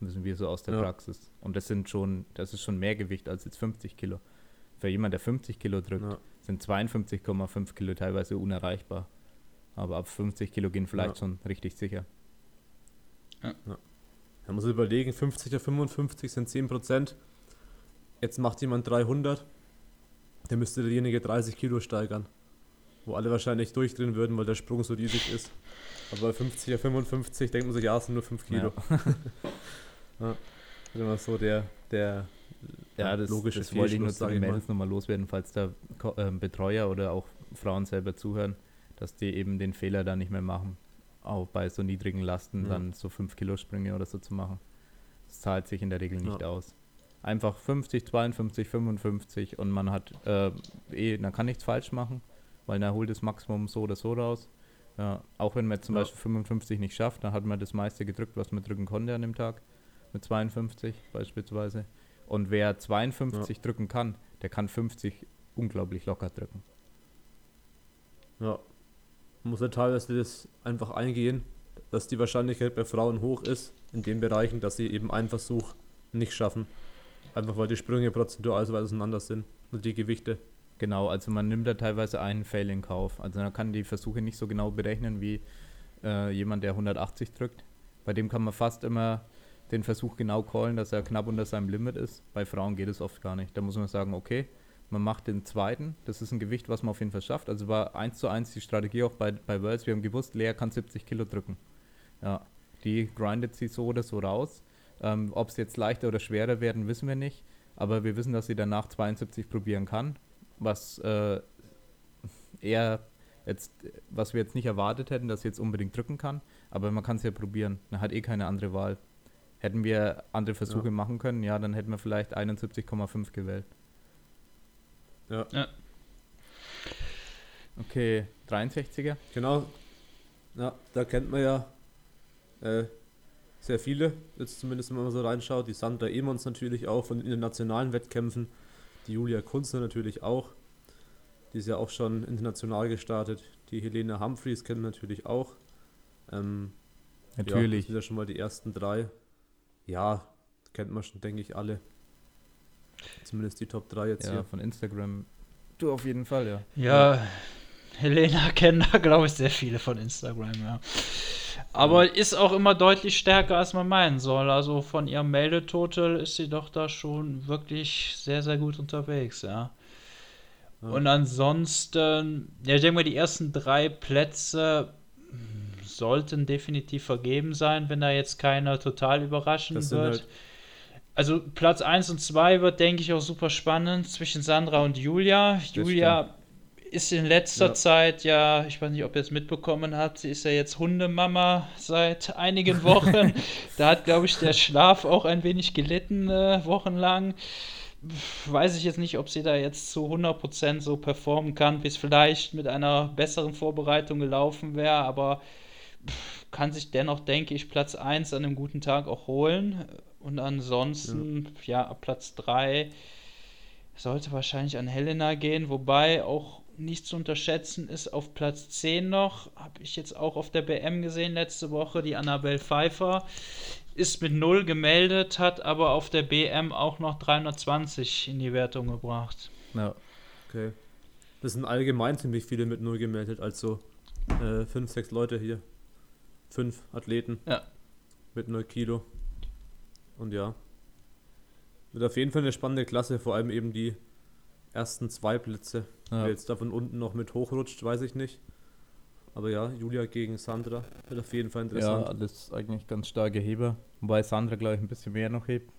Wissen wir so aus der ja. Praxis. Und das sind schon, das ist schon mehr Gewicht als jetzt 50 Kilo. Für jemand, der 50 Kilo drückt. Sind 52,5 Kilo teilweise unerreichbar. Aber ab 50 Kilo gehen vielleicht schon richtig sicher. Ja. Man muss überlegen, 50 oder 55 sind 10 Prozent. Jetzt macht jemand 300, der müsste derjenige 30 Kilo steigern. Wo alle wahrscheinlich durchdrehen würden, weil der Sprung so riesig ist. Aber bei 50 oder 55 denkt man sich, ja, es sind nur 5 Kilo. Ja. ja. Das ist immer so der, der ja, das, logische das wollte ich nur zu den Mädels nochmal loswerden, falls da äh, Betreuer oder auch Frauen selber zuhören, dass die eben den Fehler da nicht mehr machen, auch bei so niedrigen Lasten ja. dann so 5 Kilo Sprünge oder so zu machen. Das zahlt sich in der Regel nicht ja. aus einfach 50, 52, 55 und man hat äh, eh, man kann nichts falsch machen, weil er holt das Maximum so oder so raus. Ja, auch wenn man zum. Beispiel 55 nicht schafft, dann hat man das meiste gedrückt, was man drücken konnte an dem Tag. Mit 52 beispielsweise. Und wer 52 ja. drücken kann, der kann 50 unglaublich locker drücken. Ja. Man muss ja teilweise das einfach eingehen, dass die Wahrscheinlichkeit bei Frauen hoch ist, in den Bereichen, dass sie eben einen Versuch nicht schaffen. Einfach weil die Sprünge prozentual so weit auseinander sind und die Gewichte. Genau, also man nimmt da teilweise einen Fail in Kauf. Also man kann die Versuche nicht so genau berechnen wie äh, jemand, der 180 drückt. Bei dem kann man fast immer den Versuch genau callen, dass er knapp unter seinem Limit ist. Bei Frauen geht es oft gar nicht. Da muss man sagen, okay, man macht den zweiten. Das ist ein Gewicht, was man auf jeden Fall schafft. Also war eins zu eins die Strategie auch bei, bei Worlds. Wir haben gewusst, Lea kann 70 Kilo drücken. Ja, die grindet sie so oder so raus. Ähm, Ob es jetzt leichter oder schwerer werden, wissen wir nicht. Aber wir wissen, dass sie danach 72 probieren kann, was äh, eher jetzt, was wir jetzt nicht erwartet hätten, dass sie jetzt unbedingt drücken kann. Aber man kann es ja probieren. Man hat eh keine andere Wahl. Hätten wir andere Versuche ja. machen können, ja, dann hätten wir vielleicht 71,5 gewählt. Ja. ja. Okay, 63er. Genau. Ja, da kennt man ja äh, sehr viele, jetzt zumindest wenn man so reinschaut. Die Sandra Emons natürlich auch von internationalen Wettkämpfen. Die Julia Kunzner natürlich auch. Die ist ja auch schon international gestartet. Die Helene Humphreys kennen natürlich auch. Ähm, natürlich. Ja, das sind ja schon mal die ersten drei. Ja, kennt man schon, denke ich, alle. Zumindest die Top 3 jetzt ja, hier. von Instagram. Du auf jeden Fall, ja. Ja, Helena kennen da, glaube ich, sehr viele von Instagram, ja. Aber mhm. ist auch immer deutlich stärker, als man meinen soll. Also von ihrem Meldetotal ist sie doch da schon wirklich sehr, sehr gut unterwegs, ja. ja. Und ansonsten, ja, ich denke mal, die ersten drei Plätze sollten definitiv vergeben sein, wenn da jetzt keiner total überraschen wird. Halt also Platz 1 und 2 wird, denke ich, auch super spannend zwischen Sandra und Julia. Julia ist in letzter ja. Zeit ja, ich weiß nicht, ob ihr es mitbekommen habt, sie ist ja jetzt Hundemama seit einigen Wochen. da hat, glaube ich, der Schlaf auch ein wenig gelitten äh, wochenlang. Weiß ich jetzt nicht, ob sie da jetzt zu 100% so performen kann, wie es vielleicht mit einer besseren Vorbereitung gelaufen wäre, aber kann sich dennoch, denke ich, Platz 1 an einem guten Tag auch holen. Und ansonsten, ja, ja Platz 3 sollte wahrscheinlich an Helena gehen, wobei auch nicht zu unterschätzen ist auf Platz 10 noch, habe ich jetzt auch auf der BM gesehen letzte Woche, die Annabelle Pfeiffer ist mit 0 gemeldet, hat aber auf der BM auch noch 320 in die Wertung gebracht. Ja. Okay. Das sind allgemein ziemlich viele mit 0 gemeldet, also 5, äh, 6 Leute hier. 5 Athleten. Ja. Mit 0 Kilo. Und ja. Wird auf jeden Fall eine spannende Klasse, vor allem eben die ersten zwei Plätze. Ja. Wer jetzt da von unten noch mit hochrutscht, weiß ich nicht. Aber ja, Julia gegen Sandra wird auf jeden Fall interessant. Ja, alles eigentlich ganz starke Heber. Wobei Sandra, glaube ich, ein bisschen mehr noch hebt.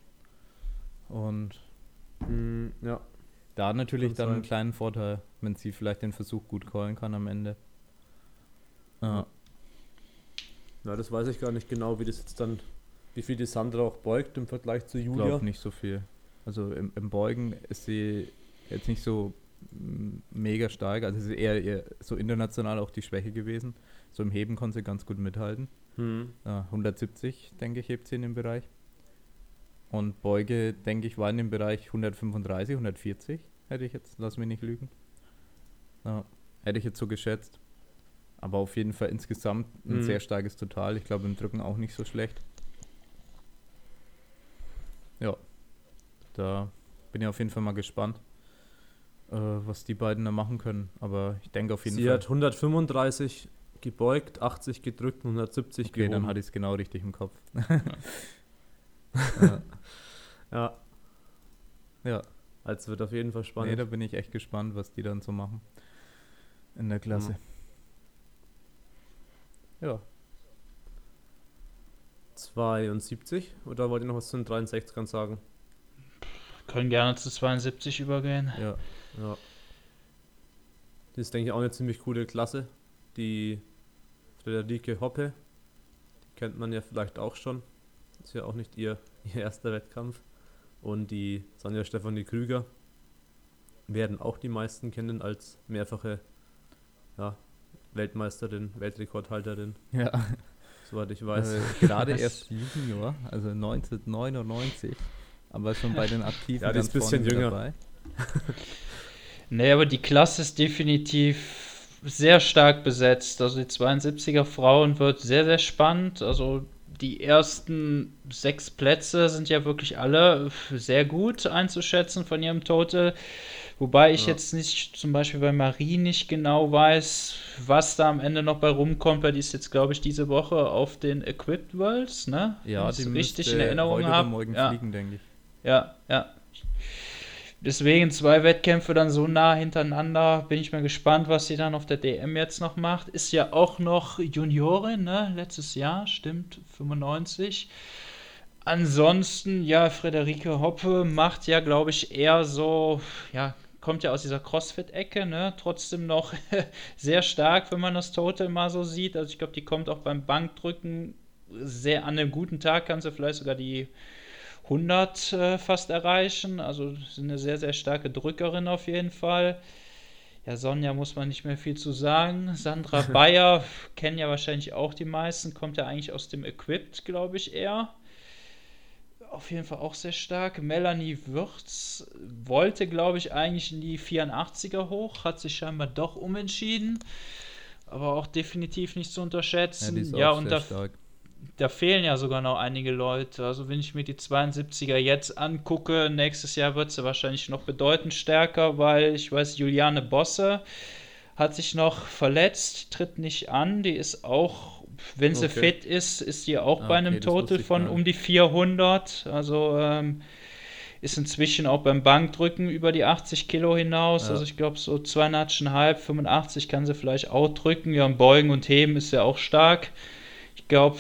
Und mm, ja. Da natürlich dann sein. einen kleinen Vorteil, wenn sie vielleicht den Versuch gut callen kann am Ende. Ja. Na, das weiß ich gar nicht genau, wie das jetzt dann, wie viel die Sandra auch beugt im Vergleich zu Julia. Ich glaube nicht so viel. Also im, im Beugen ist sie jetzt nicht so mega stark. Also es ist eher, eher, so international auch die Schwäche gewesen. So im Heben konnte sie ganz gut mithalten. Hm. Ja, 170, denke ich, hebt sie in dem Bereich. Und Beuge, denke ich, war in dem Bereich 135, 140, hätte ich jetzt, lass mich nicht lügen. Ja, hätte ich jetzt so geschätzt. Aber auf jeden Fall insgesamt ein mhm. sehr starkes Total. Ich glaube im Drücken auch nicht so schlecht. Ja, da bin ich auf jeden Fall mal gespannt, äh, was die beiden da machen können. Aber ich denke auf jeden Sie Fall. Sie hat 135 gebeugt, 80 gedrückt und 170 okay, gehoben. dann hatte ich es genau richtig im Kopf. ja. ja. Ja. Also wird auf jeden Fall spannend. Nee, da bin ich echt gespannt, was die dann so machen in der Klasse. Ja. Ja. 72 oder wollt ihr noch was zu den 63ern sagen? Können gerne zu 72 übergehen. Ja, ja. Das ist, denke ich, auch eine ziemlich coole Klasse. Die Frederike Hoppe, die kennt man ja vielleicht auch schon. Ist ja auch nicht ihr, ihr erster Wettkampf. Und die Sonja Stefanie Krüger werden auch die meisten kennen als mehrfache ja, Weltmeisterin, Weltrekordhalterin. Ja. Soweit ich weiß. Äh, gerade erst Junior, also 1999, aber schon bei den Aktiven. ja, die ist ein bisschen jünger. Dabei. nee, aber die Klasse ist definitiv sehr stark besetzt. Also die 72er Frauen wird sehr, sehr spannend. Also die ersten sechs Plätze sind ja wirklich alle sehr gut einzuschätzen von ihrem Total. Wobei ich ja. jetzt nicht, zum Beispiel bei Marie nicht genau weiß, was da am Ende noch bei rumkommt, weil die ist jetzt, glaube ich, diese Woche auf den Equipped Worlds, ne? Ja, die richtig in Erinnerung habe. morgen ja. fliegen, denke ich. Ja, ja. Deswegen zwei Wettkämpfe dann so nah hintereinander. Bin ich mal gespannt, was sie dann auf der DM jetzt noch macht. Ist ja auch noch Juniorin, ne? Letztes Jahr, stimmt, 95. Ansonsten, ja, Frederike Hoppe macht ja, glaube ich, eher so, ja, kommt ja aus dieser CrossFit-Ecke, ne? Trotzdem noch sehr stark, wenn man das Total mal so sieht. Also ich glaube, die kommt auch beim Bankdrücken sehr an einem guten Tag, kann sie vielleicht sogar die 100 äh, fast erreichen. Also ist eine sehr, sehr starke Drückerin auf jeden Fall. Ja, Sonja muss man nicht mehr viel zu sagen. Sandra Bayer kennen ja wahrscheinlich auch die meisten, kommt ja eigentlich aus dem Equipped, glaube ich, eher auf jeden Fall auch sehr stark. Melanie Würz wollte, glaube ich, eigentlich in die 84er hoch, hat sich scheinbar doch umentschieden. Aber auch definitiv nicht zu unterschätzen. Ja, ja und da, da, fehlen ja sogar noch einige Leute. Also, wenn ich mir die 72er jetzt angucke, nächstes Jahr wird sie wahrscheinlich noch bedeutend stärker, weil ich weiß, Juliane Bosse hat sich noch verletzt, tritt nicht an. Die ist auch wenn sie okay. fit ist, ist sie auch ah, bei einem okay, Total von um die 400. Also ähm, ist inzwischen auch beim Bankdrücken über die 80 Kilo hinaus. Ja. Also ich glaube so 200,5, 85 kann sie vielleicht auch drücken. Ja, und Beugen und Heben ist ja auch stark. Ich glaube,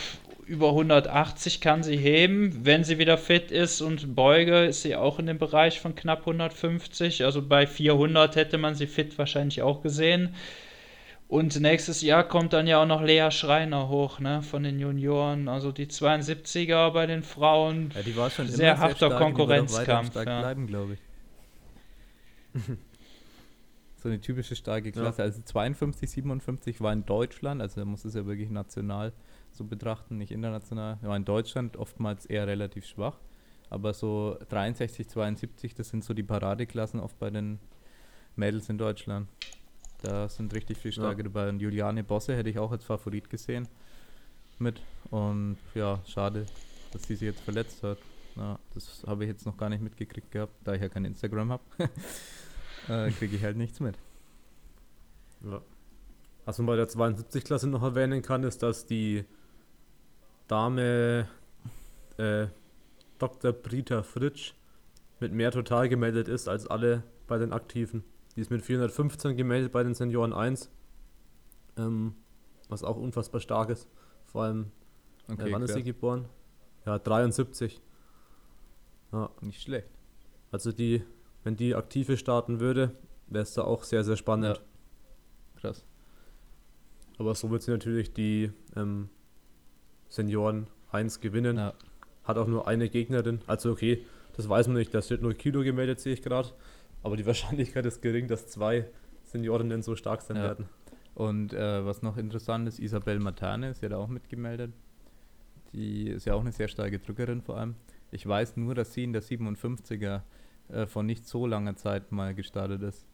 über 180 kann sie heben, wenn sie wieder fit ist. Und Beuge ist sie auch in dem Bereich von knapp 150. Also bei 400 hätte man sie fit wahrscheinlich auch gesehen. Und nächstes Jahr kommt dann ja auch noch Lea Schreiner hoch, ne, von den Junioren. Also die 72er bei den Frauen. Ja, die war schon sehr immer harter sehr Konkurrenzkampf. Stark ja. bleiben, glaube ich. so eine typische starke Klasse. Ja. Also 52, 57 war in Deutschland, also da muss es ja wirklich national so betrachten, nicht international. War in Deutschland oftmals eher relativ schwach. Aber so 63, 72, das sind so die Paradeklassen oft bei den Mädels in Deutschland. Da sind richtig viel starke ja. dabei. Und Juliane Bosse hätte ich auch als Favorit gesehen mit. Und ja, schade, dass sie sich jetzt verletzt hat. Ja, das habe ich jetzt noch gar nicht mitgekriegt gehabt, da ich ja kein Instagram habe. äh, Kriege ich halt nichts mit. Ja. Was man bei der 72-Klasse noch erwähnen kann, ist, dass die Dame äh, Dr. Brita Fritsch mit mehr total gemeldet ist als alle bei den Aktiven. Die ist mit 415 gemeldet bei den Senioren 1. Ähm, was auch unfassbar stark ist. Vor allem, äh, okay, äh, wann ist sie geboren? Ja, 73. Ja. Nicht schlecht. Also die, wenn die aktive starten würde, wäre es da auch sehr, sehr spannend. Ja. Krass. Aber so wird sie natürlich die ähm, Senioren 1 gewinnen. Ja. Hat auch nur eine Gegnerin. Also okay, das weiß man nicht. Da steht nur Kilo gemeldet, sehe ich gerade. Aber die Wahrscheinlichkeit ist gering, dass zwei Seniorinnen so stark sein ja. werden. Und äh, was noch interessant ist, Isabel Matane ist ja da auch mitgemeldet. Die ist ja auch eine sehr starke Drückerin vor allem. Ich weiß nur, dass sie in der 57er äh, vor nicht so langer Zeit mal gestartet ist.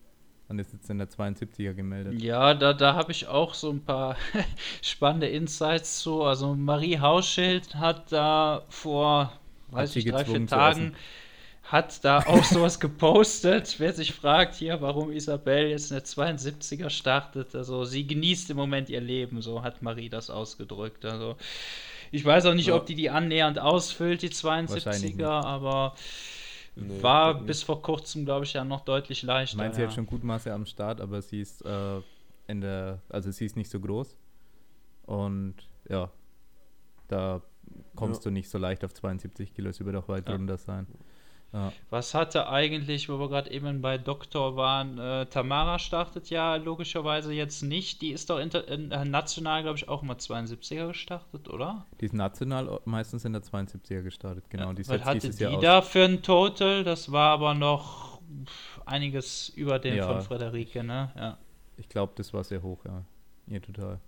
Und ist jetzt in der 72er gemeldet. Ja, da, da habe ich auch so ein paar spannende Insights zu. Also Marie Hauschild hat da vor, weiß ich, drei, vier Tagen hat da auch sowas gepostet. Wer sich fragt hier, warum Isabel jetzt eine 72er startet, also sie genießt im Moment ihr Leben, so hat Marie das ausgedrückt. Also ich weiß auch nicht, ja. ob die die annähernd ausfüllt, die 72er, aber nee, war bis vor kurzem, glaube ich, ja noch deutlich leichter. Meint, sie ja. hat schon gut Masse am Start, aber sie ist äh, in der, also sie ist nicht so groß. Und ja, da kommst ja. du nicht so leicht auf 72 Kilo, es wird auch weit ja. runter sein. Ja. Was hatte eigentlich, wo wir gerade eben bei Doktor waren, äh, Tamara startet ja logischerweise jetzt nicht. Die ist doch inter, in, äh, national, glaube ich, auch immer 72er gestartet, oder? Die ist national meistens in der 72er gestartet, genau. Ja, die was hatte die Jahr da für ein Total? Das war aber noch einiges über dem ja. von Frederike, ne? Ja. Ich glaube, das war sehr hoch, ja. Ihr total.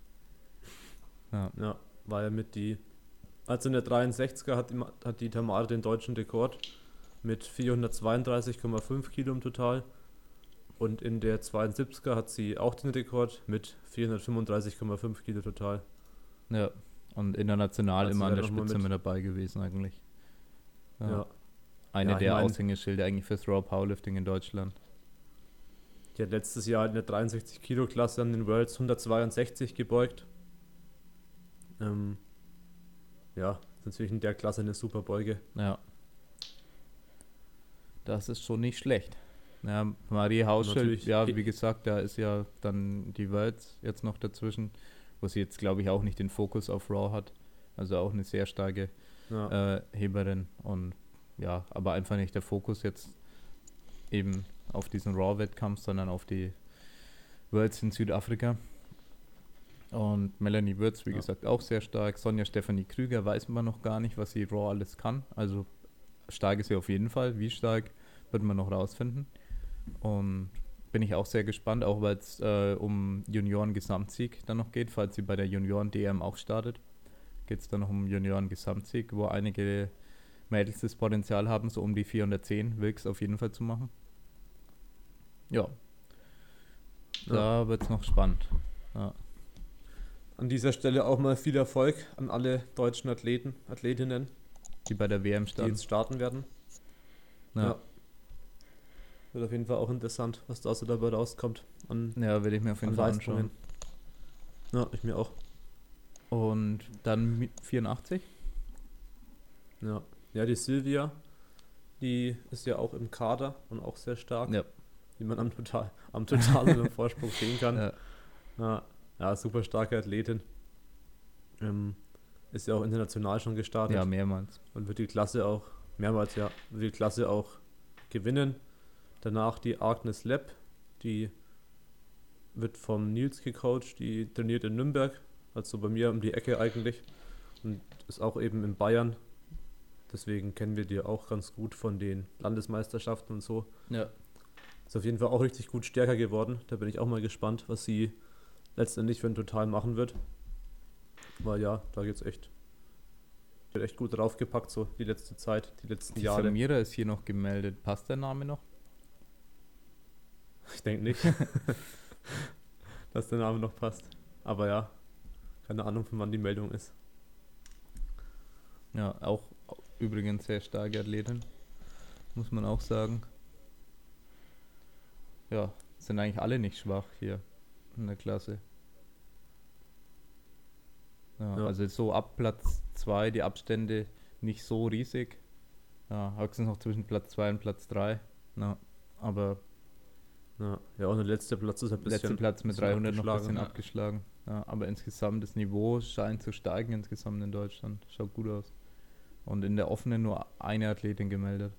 Ja. ja, war ja mit die. Also in der 63er hat die, hat die Tamara den deutschen Rekord mit 432,5 Kilo im Total. Und in der 72er hat sie auch den Rekord mit 435,5 Kilo total. Ja, und international also immer an der Spitze mit, mit, dabei gewesen eigentlich. Ja. ja. Eine ja, der mein, Aushängeschilder eigentlich fürs Raw Powerlifting in Deutschland. Die hat letztes Jahr in der 63 Kilo Klasse an den Worlds 162 gebeugt. Ähm, ja, ist natürlich in der Klasse eine super Beuge. Ja. Das ist schon nicht schlecht. Ja, Marie Hauschild, ja, wie gesagt, da ist ja dann die Worlds jetzt noch dazwischen, wo sie jetzt, glaube ich, auch nicht den Fokus auf Raw hat. Also auch eine sehr starke ja. äh, Heberin. Und ja, aber einfach nicht der Fokus jetzt eben auf diesen Raw-Wettkampf, sondern auf die Worlds in Südafrika. Und Melanie Würz, wie ja. gesagt, auch sehr stark. Sonja Stefanie Krüger weiß man noch gar nicht, was sie Raw alles kann. Also stark ist sie auf jeden Fall. Wie stark wird man noch rausfinden. Und bin ich auch sehr gespannt, auch weil es äh, um Junioren-Gesamtsieg dann noch geht, falls sie bei der Junioren-DM auch startet. Geht es dann noch um Junioren-Gesamtsieg, wo einige Mädels das Potenzial haben, so um die 410 Wilks auf jeden Fall zu machen. Ja. Da ja. wird es noch spannend. Ja. An dieser Stelle auch mal viel Erfolg an alle deutschen Athleten, Athletinnen, die bei der WM starten. Die jetzt starten werden. Ja. ja. Wird auf jeden Fall auch interessant, was da so dabei rauskommt. An, ja, werde ich mir auf jeden Fall anschauen. Ja, ich mir auch. Und dann 84? Ja. Ja, die Silvia, die ist ja auch im Kader und auch sehr stark. Ja. Wie man am total am totalen Vorsprung sehen kann. Ja. ja. Ja, super starke Athletin. Ähm, ist ja auch international schon gestartet. Ja, mehrmals. Und wird die Klasse auch, mehrmals, ja, wird die Klasse auch gewinnen. Danach die Agnes Lepp, die wird vom Nils gecoacht, die trainiert in Nürnberg, also bei mir um die Ecke eigentlich. Und ist auch eben in Bayern. Deswegen kennen wir die auch ganz gut von den Landesmeisterschaften und so. Ja. Ist auf jeden Fall auch richtig gut stärker geworden. Da bin ich auch mal gespannt, was sie letztendlich für ein Total machen wird. Weil ja, da geht's echt. Wird echt gut draufgepackt, so die letzte Zeit, die letzten die Jahre. Samira ist hier noch gemeldet. Passt der Name noch? Ich denke nicht, dass der Name noch passt. Aber ja, keine Ahnung, von wann die Meldung ist. Ja, auch übrigens sehr starke Athletin, muss man auch sagen. Ja, sind eigentlich alle nicht schwach hier in der Klasse. Ja, ja. Also so ab Platz 2 die Abstände nicht so riesig. Ja, höchstens noch zwischen Platz 2 und Platz 3. Ja, aber. Ja, ja, und der letzte Platz ist ein bisschen. Letzter Platz mit 300 noch ein bisschen ja. abgeschlagen. Ja, aber insgesamt das Niveau scheint zu steigen insgesamt in Deutschland. Schaut gut aus. Und in der offenen nur eine Athletin gemeldet.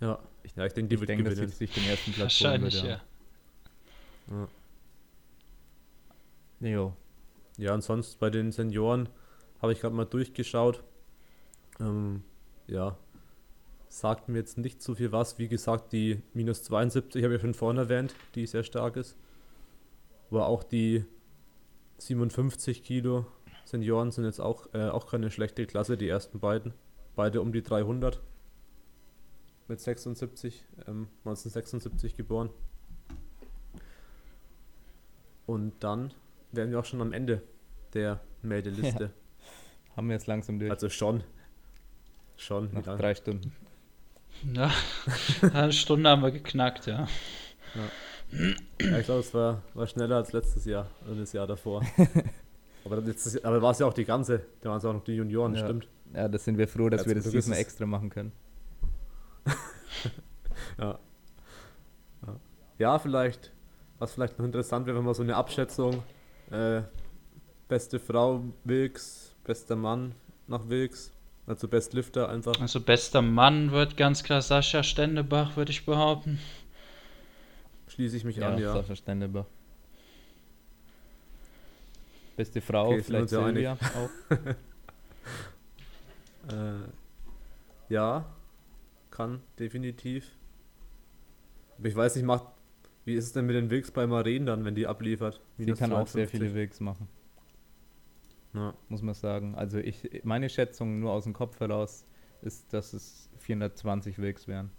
Ja, ich, ja, ich denke, die ich wird gewinnen. dass sie sich den ersten Platz holen wird. Ja. ja. ja. Jo. Ja, und sonst bei den Senioren habe ich gerade mal durchgeschaut. Ähm, ja, sagt mir jetzt nicht so viel was. Wie gesagt, die minus 72 habe ich ja schon vorhin erwähnt, die sehr stark ist. Aber auch die 57 Kilo Senioren sind jetzt auch, äh, auch keine schlechte Klasse, die ersten beiden. Beide um die 300. Mit 76, ähm, 1976 geboren. Und dann wären wir auch schon am Ende der Meldeliste. Ja. Haben wir jetzt langsam durch. Also schon. Schon. Nach drei Stunden. Ja, eine Stunde haben wir geknackt, ja. ja. ja ich glaube, es war, war schneller als letztes Jahr und das Jahr davor. aber, letztes, aber war es ja auch die ganze, da waren es auch noch die Junioren, ja. stimmt. Ja, das sind wir froh, dass ja, wir das diesmal extra machen können. ja. ja. Ja, vielleicht, was vielleicht noch interessant wäre, wenn man so eine Abschätzung, äh, beste Frau Wilks, bester Mann nach Wilks, also Best Lifter einfach. Also bester Mann wird ganz klar Sascha Stendebach, würde ich behaupten. Schließe ich mich ja, an, ja. Sascha Stendebach. Beste Frau, okay, vielleicht Silvia auch. äh, ja, kann, definitiv. Aber ich weiß nicht, macht, wie ist es denn mit den Wigs bei Maren dann, wenn die abliefert? Sie kann 52? auch sehr viele Wigs machen. Ja. Muss man sagen. Also ich, meine Schätzung nur aus dem Kopf heraus ist, dass es 420 Wilks wären.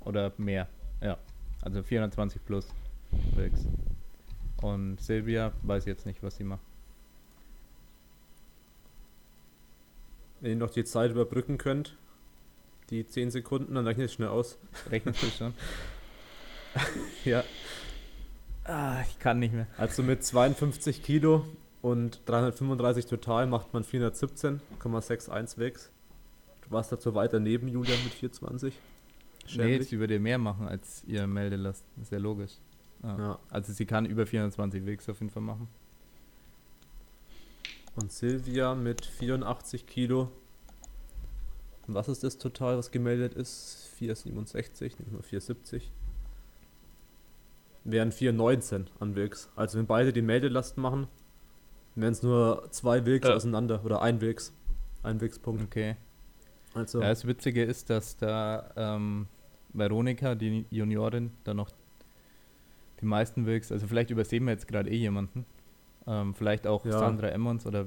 Oder mehr. Ja. Also 420 plus Wilks. Und Silvia weiß jetzt nicht, was sie macht. Wenn ihr noch die Zeit überbrücken könnt, die 10 Sekunden, dann rechnet es schnell aus. Rechnest du schon? ja. Ah, ich kann nicht mehr. Also mit 52 Kilo und 335 total macht man 417,61 Wegs. Du warst dazu weiter neben Julian mit 420. Nee, jetzt über dir mehr machen als ihr Meldelast. ist ja logisch. Ja. ja. Also sie kann über 420 Wegs auf jeden Fall machen. Und Silvia mit 84 Kilo. Was ist das total, was gemeldet ist? 467, nicht nur 470 wären 4,19 an Wilks. Also wenn beide die Meldelast machen, wären es nur zwei Wilks ja. auseinander oder ein Wilks. Ein Wilkspunkt. Okay. Also. Ja, das Witzige ist, dass da ähm, Veronika, die Juniorin, da noch die meisten Wilks, also vielleicht übersehen wir jetzt gerade eh jemanden. Ähm, vielleicht auch ja. Sandra Emmons oder.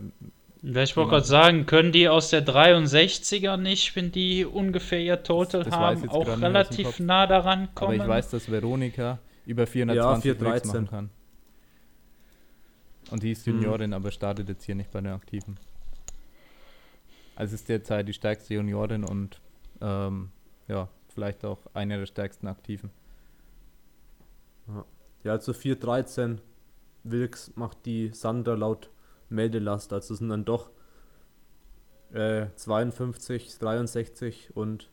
Ich wollte gerade sagen, können die aus der 63er nicht, wenn die ungefähr ihr Total das, das haben, auch relativ nah daran kommen? Aber ich weiß, dass Veronika über 420 ja, 413. machen kann. Und die ist Juniorin, mhm. aber startet jetzt hier nicht bei den Aktiven. Also ist derzeit die stärkste Juniorin und ähm, ja, vielleicht auch eine der stärksten Aktiven. Ja, also 413 Wilks macht die Sander laut Meldelast. Also sind dann doch äh, 52, 63 und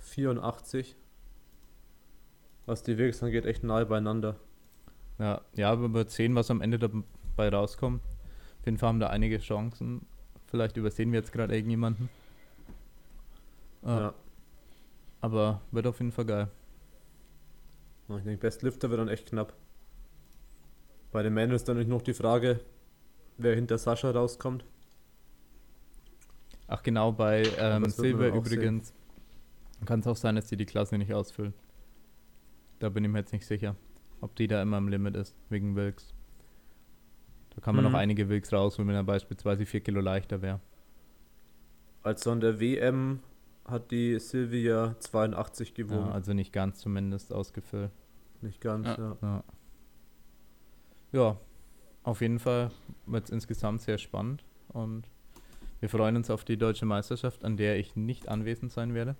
84 was die Wegs angeht, echt nahe beieinander. Ja, ja, aber wir werden sehen, was am Ende dabei rauskommt. Auf jeden Fall haben da einige Chancen. Vielleicht übersehen wir jetzt gerade irgendjemanden. Äh, ja. Aber wird auf jeden Fall geil. Ich denke, Best Lifter wird dann echt knapp. Bei den Männern ist dann noch die Frage, wer hinter Sascha rauskommt. Ach genau, bei ähm, Silber übrigens kann es auch sein, dass die die Klasse nicht ausfüllen. Da bin ich mir jetzt nicht sicher, ob die da immer im Limit ist, wegen Wilks. Da kann man mhm. noch einige Wilks rausholen, wenn er beispielsweise 4 Kilo leichter wäre. Also an der WM hat die Silvia 82 gewogen. Ja, also nicht ganz zumindest ausgefüllt. Nicht ganz, ja. Ja, ja. ja auf jeden Fall wird es insgesamt sehr spannend und wir freuen uns auf die deutsche Meisterschaft, an der ich nicht anwesend sein werde.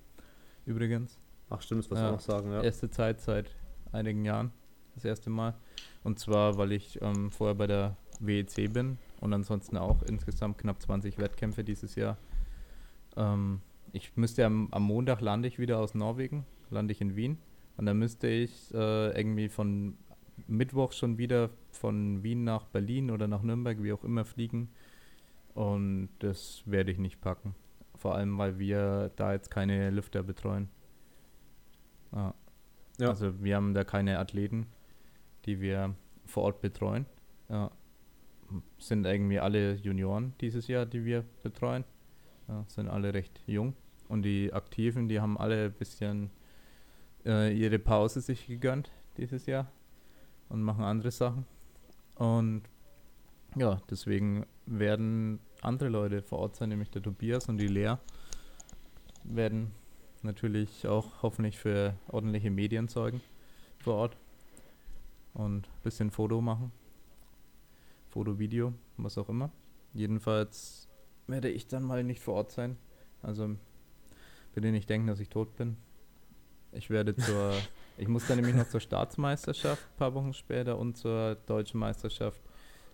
Übrigens. Ach stimmt, das was ja, auch sagen, ja. Erste Zeit seit einigen Jahren, das erste Mal. Und zwar, weil ich ähm, vorher bei der WEC bin und ansonsten auch insgesamt knapp 20 Wettkämpfe dieses Jahr. Ähm, ich müsste am, am, Montag lande ich wieder aus Norwegen, lande ich in Wien. Und dann müsste ich äh, irgendwie von Mittwoch schon wieder von Wien nach Berlin oder nach Nürnberg, wie auch immer, fliegen. Und das werde ich nicht packen. Vor allem, weil wir da jetzt keine Lüfter betreuen. Ja. ja. Also wir haben da keine Athleten, die wir vor Ort betreuen. Ja. Sind irgendwie alle Junioren dieses Jahr, die wir betreuen. Ja, sind alle recht jung. Und die Aktiven, die haben alle ein bisschen äh, ihre Pause sich gegönnt dieses Jahr und machen andere Sachen. Und ja, deswegen werden andere Leute vor Ort sein, nämlich der Tobias und die Lea, werden natürlich auch hoffentlich für ordentliche Medien sorgen vor Ort und ein bisschen Foto machen. Foto, Video, was auch immer. Jedenfalls werde ich dann mal nicht vor Ort sein. Also bitte nicht denken, dass ich tot bin. Ich werde zur, ich muss dann nämlich noch zur Staatsmeisterschaft ein paar Wochen später und zur deutschen Meisterschaft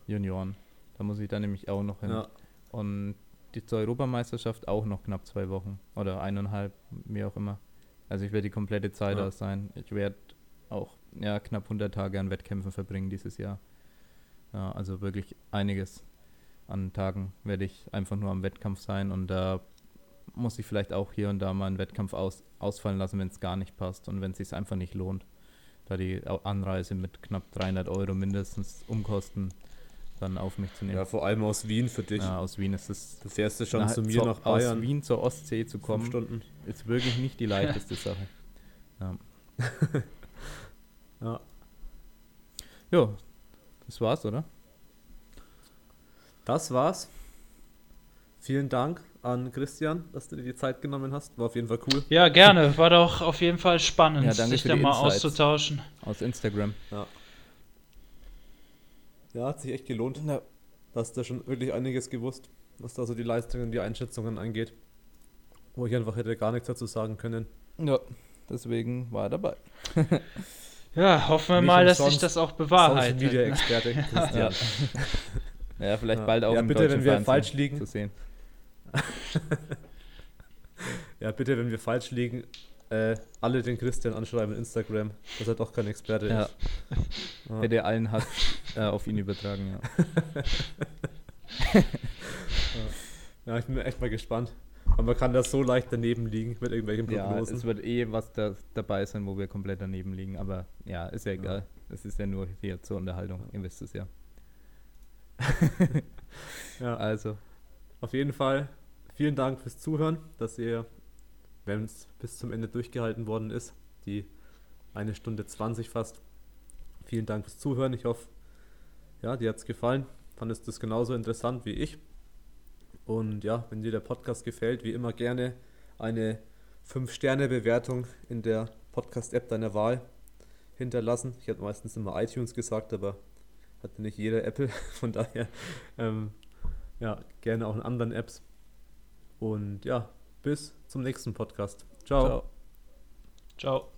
Junioren. Da muss ich dann nämlich auch noch hin. Ja. Und die zur Europameisterschaft auch noch knapp zwei Wochen oder eineinhalb, wie auch immer. Also ich werde die komplette Zeit ja. aus sein. Ich werde auch ja, knapp 100 Tage an Wettkämpfen verbringen dieses Jahr. Ja, also wirklich einiges an Tagen werde ich einfach nur am Wettkampf sein und da muss ich vielleicht auch hier und da mal einen Wettkampf aus, ausfallen lassen, wenn es gar nicht passt und wenn es sich einfach nicht lohnt. Da die Anreise mit knapp 300 Euro mindestens Umkosten dann auf mich zu nehmen. Ja, vor allem aus Wien für dich. Ja, aus Wien ist es. Du fährst ja schon na, zu mir zu, nach Bayern. Aus Wien zur Ostsee zu kommen, Stunden. ist wirklich nicht die leichteste Sache. Ja. ja. Jo, das war's, oder? Das war's. Vielen Dank an Christian, dass du dir die Zeit genommen hast. War auf jeden Fall cool. Ja, gerne. War doch auf jeden Fall spannend, ja, sich da mal Insights auszutauschen. Aus Instagram. Ja. Ja, hat sich echt gelohnt. Ja. Da hast du schon wirklich einiges gewusst, was da so die Leistungen, die Einschätzungen angeht. Wo ich einfach hätte gar nichts dazu sagen können. Ja, deswegen war er dabei. ja, hoffen wir Nicht mal, dass sich das auch bewahrheitet. Social Media Experte. ja. ja, vielleicht ja. bald auch ja, bitte, wenn wir Fernsehen falsch liegen. Zu sehen. ja, bitte, wenn wir falsch liegen, äh, alle den Christian anschreiben in Instagram, dass er doch kein Experte ja. ist. Ja. Hätte allen Hass äh, auf ihn übertragen, ja. ja. ich bin echt mal gespannt. Aber man kann da so leicht daneben liegen mit irgendwelchen Prognosen. Ja, es wird eh was da, dabei sein, wo wir komplett daneben liegen. Aber ja, ist ja egal. Es ist ja nur hier zur Unterhaltung. Ihr wisst es ja. ja. Also. Auf jeden Fall vielen Dank fürs Zuhören, dass ihr wenn es bis zum Ende durchgehalten worden ist. Die eine Stunde 20 fast. Vielen Dank fürs Zuhören. Ich hoffe, ja, dir hat es gefallen. Fandest das genauso interessant wie ich. Und ja, wenn dir der Podcast gefällt, wie immer gerne eine 5-Sterne-Bewertung in der Podcast-App deiner Wahl hinterlassen. Ich habe meistens immer iTunes gesagt, aber hatte nicht jeder Apple. Von daher, ähm, ja, gerne auch in anderen Apps. Und ja, bis zum nächsten Podcast. Ciao. Ciao. Ciao.